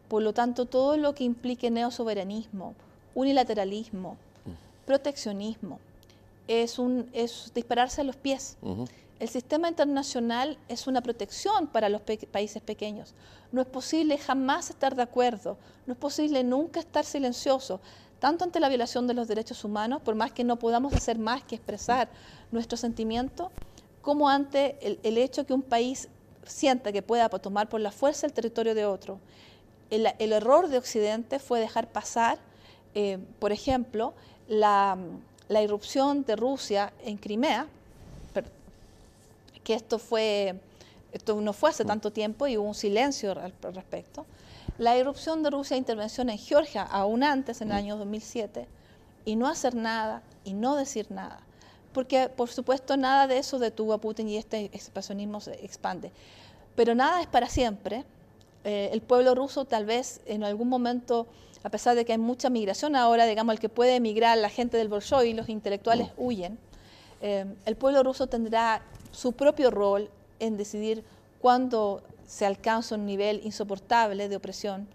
Por lo tanto, todo lo que implique neosoberanismo, unilateralismo, proteccionismo, es, un, es dispararse a los pies. Ujú. El sistema internacional es una protección para los pe- países pequeños. No es posible jamás estar de acuerdo, no es posible nunca estar silencioso, tanto ante la violación de los derechos humanos, por más que no podamos hacer más que expresar nuestro sentimiento, como ante el, el hecho que un país sienta que pueda tomar por la fuerza el territorio de otro. El, el error de Occidente fue dejar pasar, eh, por ejemplo, la, la irrupción de Rusia en Crimea, que esto fue esto no fue hace tanto tiempo y hubo un silencio al respecto. La irrupción de Rusia e intervención en Georgia aún antes, en el año 2007, y no hacer nada y no decir nada. Porque, por supuesto, nada de eso detuvo a Putin y este expansionismo se expande. Pero nada es para siempre. Eh, el pueblo ruso tal vez en algún momento, a pesar de que hay mucha migración ahora, digamos, el que puede emigrar, la gente del Bolshoi, los intelectuales huyen, eh, el pueblo ruso tendrá su propio rol en decidir cuándo se alcanza un nivel insoportable de opresión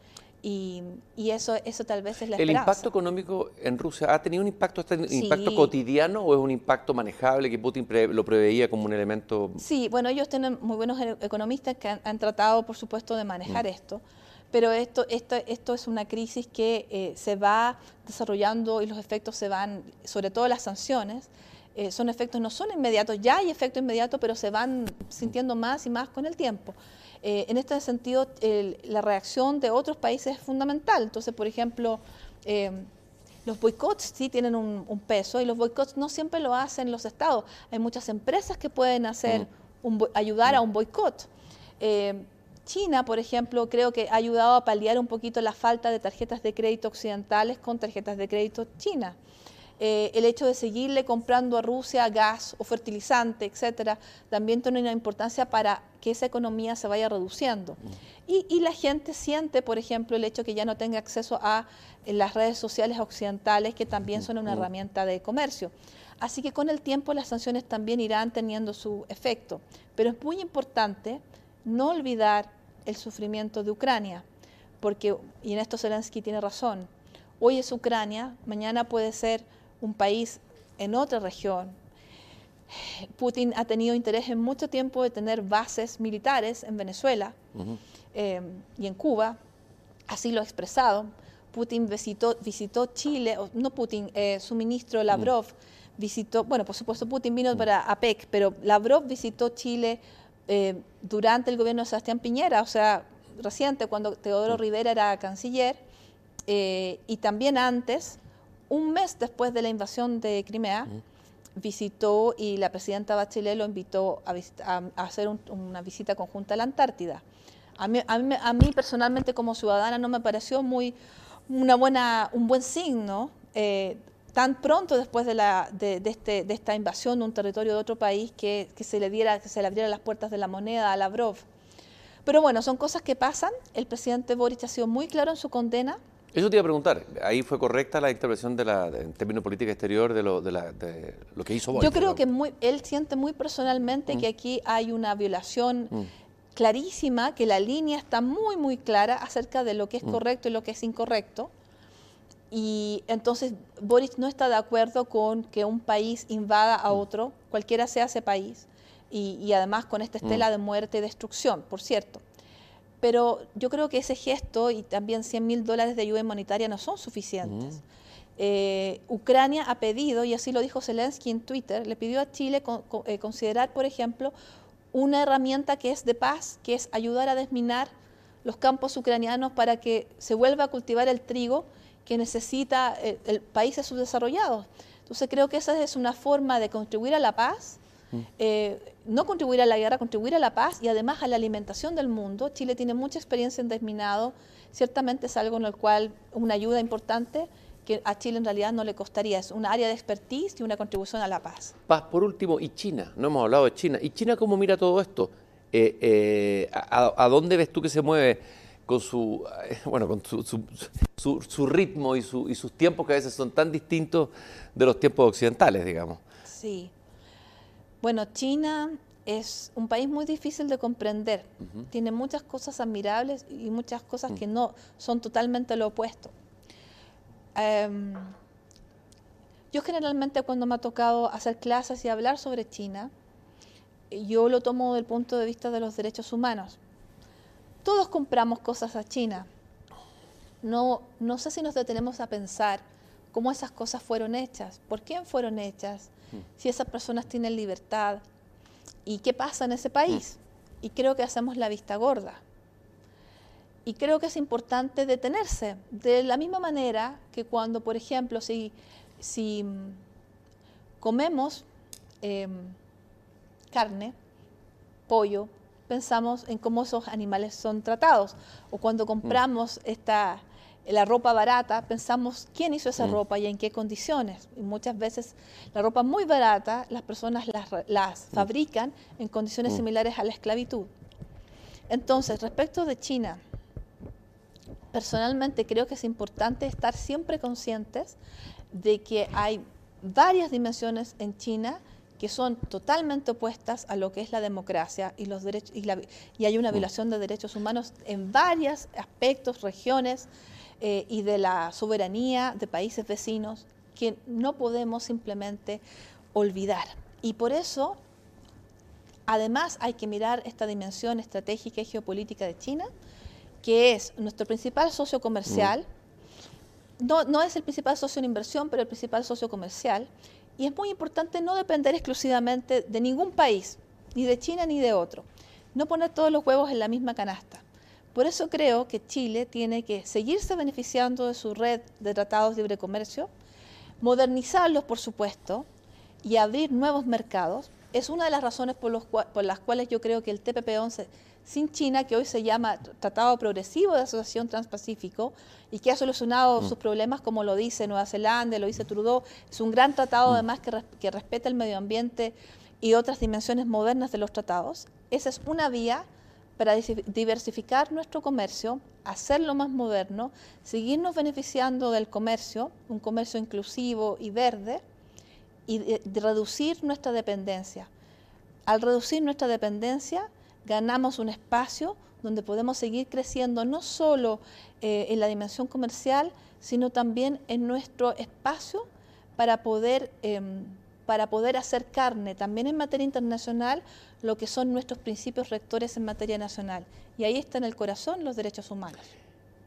y, y eso, eso tal vez es la ¿El esperanza. impacto económico en Rusia ha tenido un impacto, hasta- Sí. impacto cotidiano o es un impacto manejable que Putin pre- lo preveía como un elemento? Sí, bueno, ellos tienen muy buenos e- economistas que han, han tratado, por supuesto, de manejar Mm. esto, pero esto, esto, esto es una crisis que eh, se va desarrollando y los efectos se van, sobre todo las sanciones, eh, son efectos, no son inmediatos, ya hay efecto inmediato, pero se van sintiendo más y más con el tiempo. Eh, en este sentido, el- la reacción de otros países es fundamental. Entonces, por ejemplo, eh, los boicots sí tienen un, un peso y los boicots no siempre lo hacen los estados. Hay muchas empresas que pueden hacer un ayudar a un boicot. Eh, China, por ejemplo, creo que ha ayudado a paliar un poquito la falta de tarjetas de crédito occidentales con tarjetas de crédito chinas. Eh, el hecho de seguirle comprando a Rusia gas o fertilizante, etcétera, también tiene una importancia para que esa economía se vaya reduciendo. Y, y la gente siente, por ejemplo, el hecho que ya no tenga acceso a eh, las redes sociales occidentales, que también son una herramienta de comercio. Así que con el tiempo las sanciones también irán teniendo su efecto. Pero es muy importante no olvidar el sufrimiento de Ucrania, porque, y en esto Zelensky tiene razón, hoy es Ucrania, mañana puede ser un país en otra región. Putin ha tenido interés en mucho tiempo de tener bases militares en Venezuela eh, y en Cuba, así lo ha expresado. Putin visitó, visitó Chile, no Putin, eh, su ministro Lavrov visitó, bueno, por supuesto Putin vino para APEC, pero Lavrov visitó Chile eh, durante el gobierno de Sebastián Piñera, o sea, reciente, cuando Teodoro Rivera era canciller, eh, y también antes, un mes después de la invasión de Crimea, visitó y la presidenta Bachelet lo invitó a, hacer un- una visita conjunta a la Antártida. A mí, a, mí, a mí personalmente como ciudadana no me pareció muy una buena, un buen signo. eh, tan pronto después de, la, de, este, de, esta invasión de un territorio de otro país que, que, se le diera, que se le abrieran las puertas de la moneda a Lavrov. Pero bueno, son cosas que pasan. El presidente Boric ha sido muy claro en su condena. Eso te iba a preguntar, ¿ahí fue correcta la intervención de la, en términos de política exterior de lo, de, la, de lo que hizo Boric? Yo creo que muy, él siente muy personalmente que mm. aquí hay una violación mm. clarísima, que la línea está muy, muy clara acerca de lo que es mm. correcto y lo que es incorrecto. Y entonces Boric no está de acuerdo con que un país invada a otro, cualquiera sea ese país, y, además con esta estela de muerte y destrucción, por cierto. Pero yo creo que ese gesto y también 100 mil dólares de ayuda humanitaria no son suficientes. Mm. Eh, Ucrania ha pedido, y así lo dijo Zelensky en Twitter, le pidió a Chile eh, considerar, por ejemplo, una herramienta que es de paz, que es ayudar a desminar los campos ucranianos para que se vuelva a cultivar el trigo que necesita eh, el, países subdesarrollados. Entonces creo que esa es una forma de contribuir a la paz eh, no contribuir a la guerra, contribuir a la paz y además a la alimentación del mundo. Chile tiene mucha experiencia en desminado, ciertamente es algo en el cual una ayuda importante que a Chile en realidad no le costaría, es un área de expertise y una contribución a la paz. Paz, por último, y China, no hemos hablado de China, ¿y China cómo mira todo esto? Eh, eh, a, dónde ves tú que se mueve con su, bueno, con su, su, ritmo y, y sus tiempos que a veces son tan distintos de los tiempos occidentales, digamos? Sí, bueno, China es un país muy difícil de comprender. Tiene muchas cosas admirables y muchas cosas que mm. no son totalmente lo opuesto. Em, yo generalmente cuando me ha tocado hacer clases y hablar sobre China, yo lo tomo del punto de vista de los derechos humanos. Todos compramos cosas a China. No, no sé si nos detenemos a pensar cómo esas cosas fueron hechas, por quién fueron hechas, si esas personas tienen libertad y qué pasa en ese país. Y creo que hacemos la vista gorda. Y creo que es importante detenerse, de la misma manera que cuando, por ejemplo, si, si mm, comemos em, carne, pollo, pensamos en cómo esos animales son tratados. O cuando compramos esta, la ropa barata, pensamos quién hizo esa mm. ropa y en qué condiciones. Y muchas veces la ropa muy barata, las personas las, mm. fabrican en condiciones mm. similares a la esclavitud. Entonces, respecto de China, personalmente creo que es importante estar siempre conscientes de que hay varias dimensiones en China que son totalmente opuestas a lo que es la democracia y los derechos y, y hay una violación de derechos humanos en varios aspectos, regiones, eh, y de la soberanía de países vecinos que no podemos simplemente olvidar. Y por eso, además, hay que mirar esta dimensión estratégica y geopolítica de China, que es nuestro principal socio comercial. Mm. No, no es el principal socio en inversión, pero el principal socio comercial. Y es muy importante no depender exclusivamente de ningún país, ni de China ni de otro. No poner todos los huevos en la misma canasta. Por eso creo que Chile tiene que seguirse beneficiando de su red de tratados de libre comercio, modernizarlos, por supuesto, y abrir nuevos mercados. Es una de las razones por, las cuales yo creo que el TPP-11 sin China, que hoy se llama Tratado Progresivo de Asociación Transpacífico y que ha solucionado mm. sus problemas, como lo dice Nueva Zelanda, lo dice Trudeau, es un gran tratado mm. además que, que respeta el medio ambiente y otras dimensiones modernas de los tratados. Esa es una vía para diversificar nuestro comercio, hacerlo más moderno, seguirnos beneficiando del comercio, un comercio inclusivo y verde, y reducir nuestra dependencia. Al reducir nuestra dependencia, ganamos un espacio donde podemos seguir creciendo no solo eh, en la dimensión comercial, sino también en nuestro espacio para poder, em, para poder hacer carne también en materia internacional lo que son nuestros principios rectores en materia nacional. Y ahí está en el corazón los derechos humanos.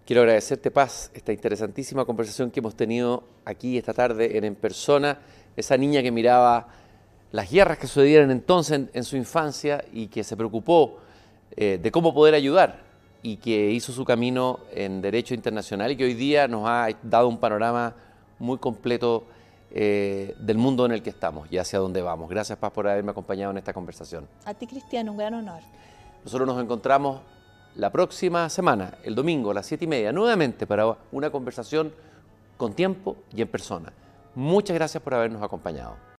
Quiero agradecerte, Paz, esta interesantísima conversación que hemos tenido aquí esta tarde en, persona. Esa niña que miraba las guerras que sucedieron entonces en, su infancia y que se preocupó eh, de cómo poder ayudar y que hizo su camino en derecho internacional y que hoy día nos ha dado un panorama muy completo eh, del mundo en el que estamos y hacia dónde vamos. Gracias, Paz, por haberme acompañado en esta conversación. A ti, Cristiano, un gran honor. Nosotros nos encontramos la próxima semana, el domingo a las siete y media, nuevamente para una conversación con tiempo y en persona. Muchas gracias por habernos acompañado.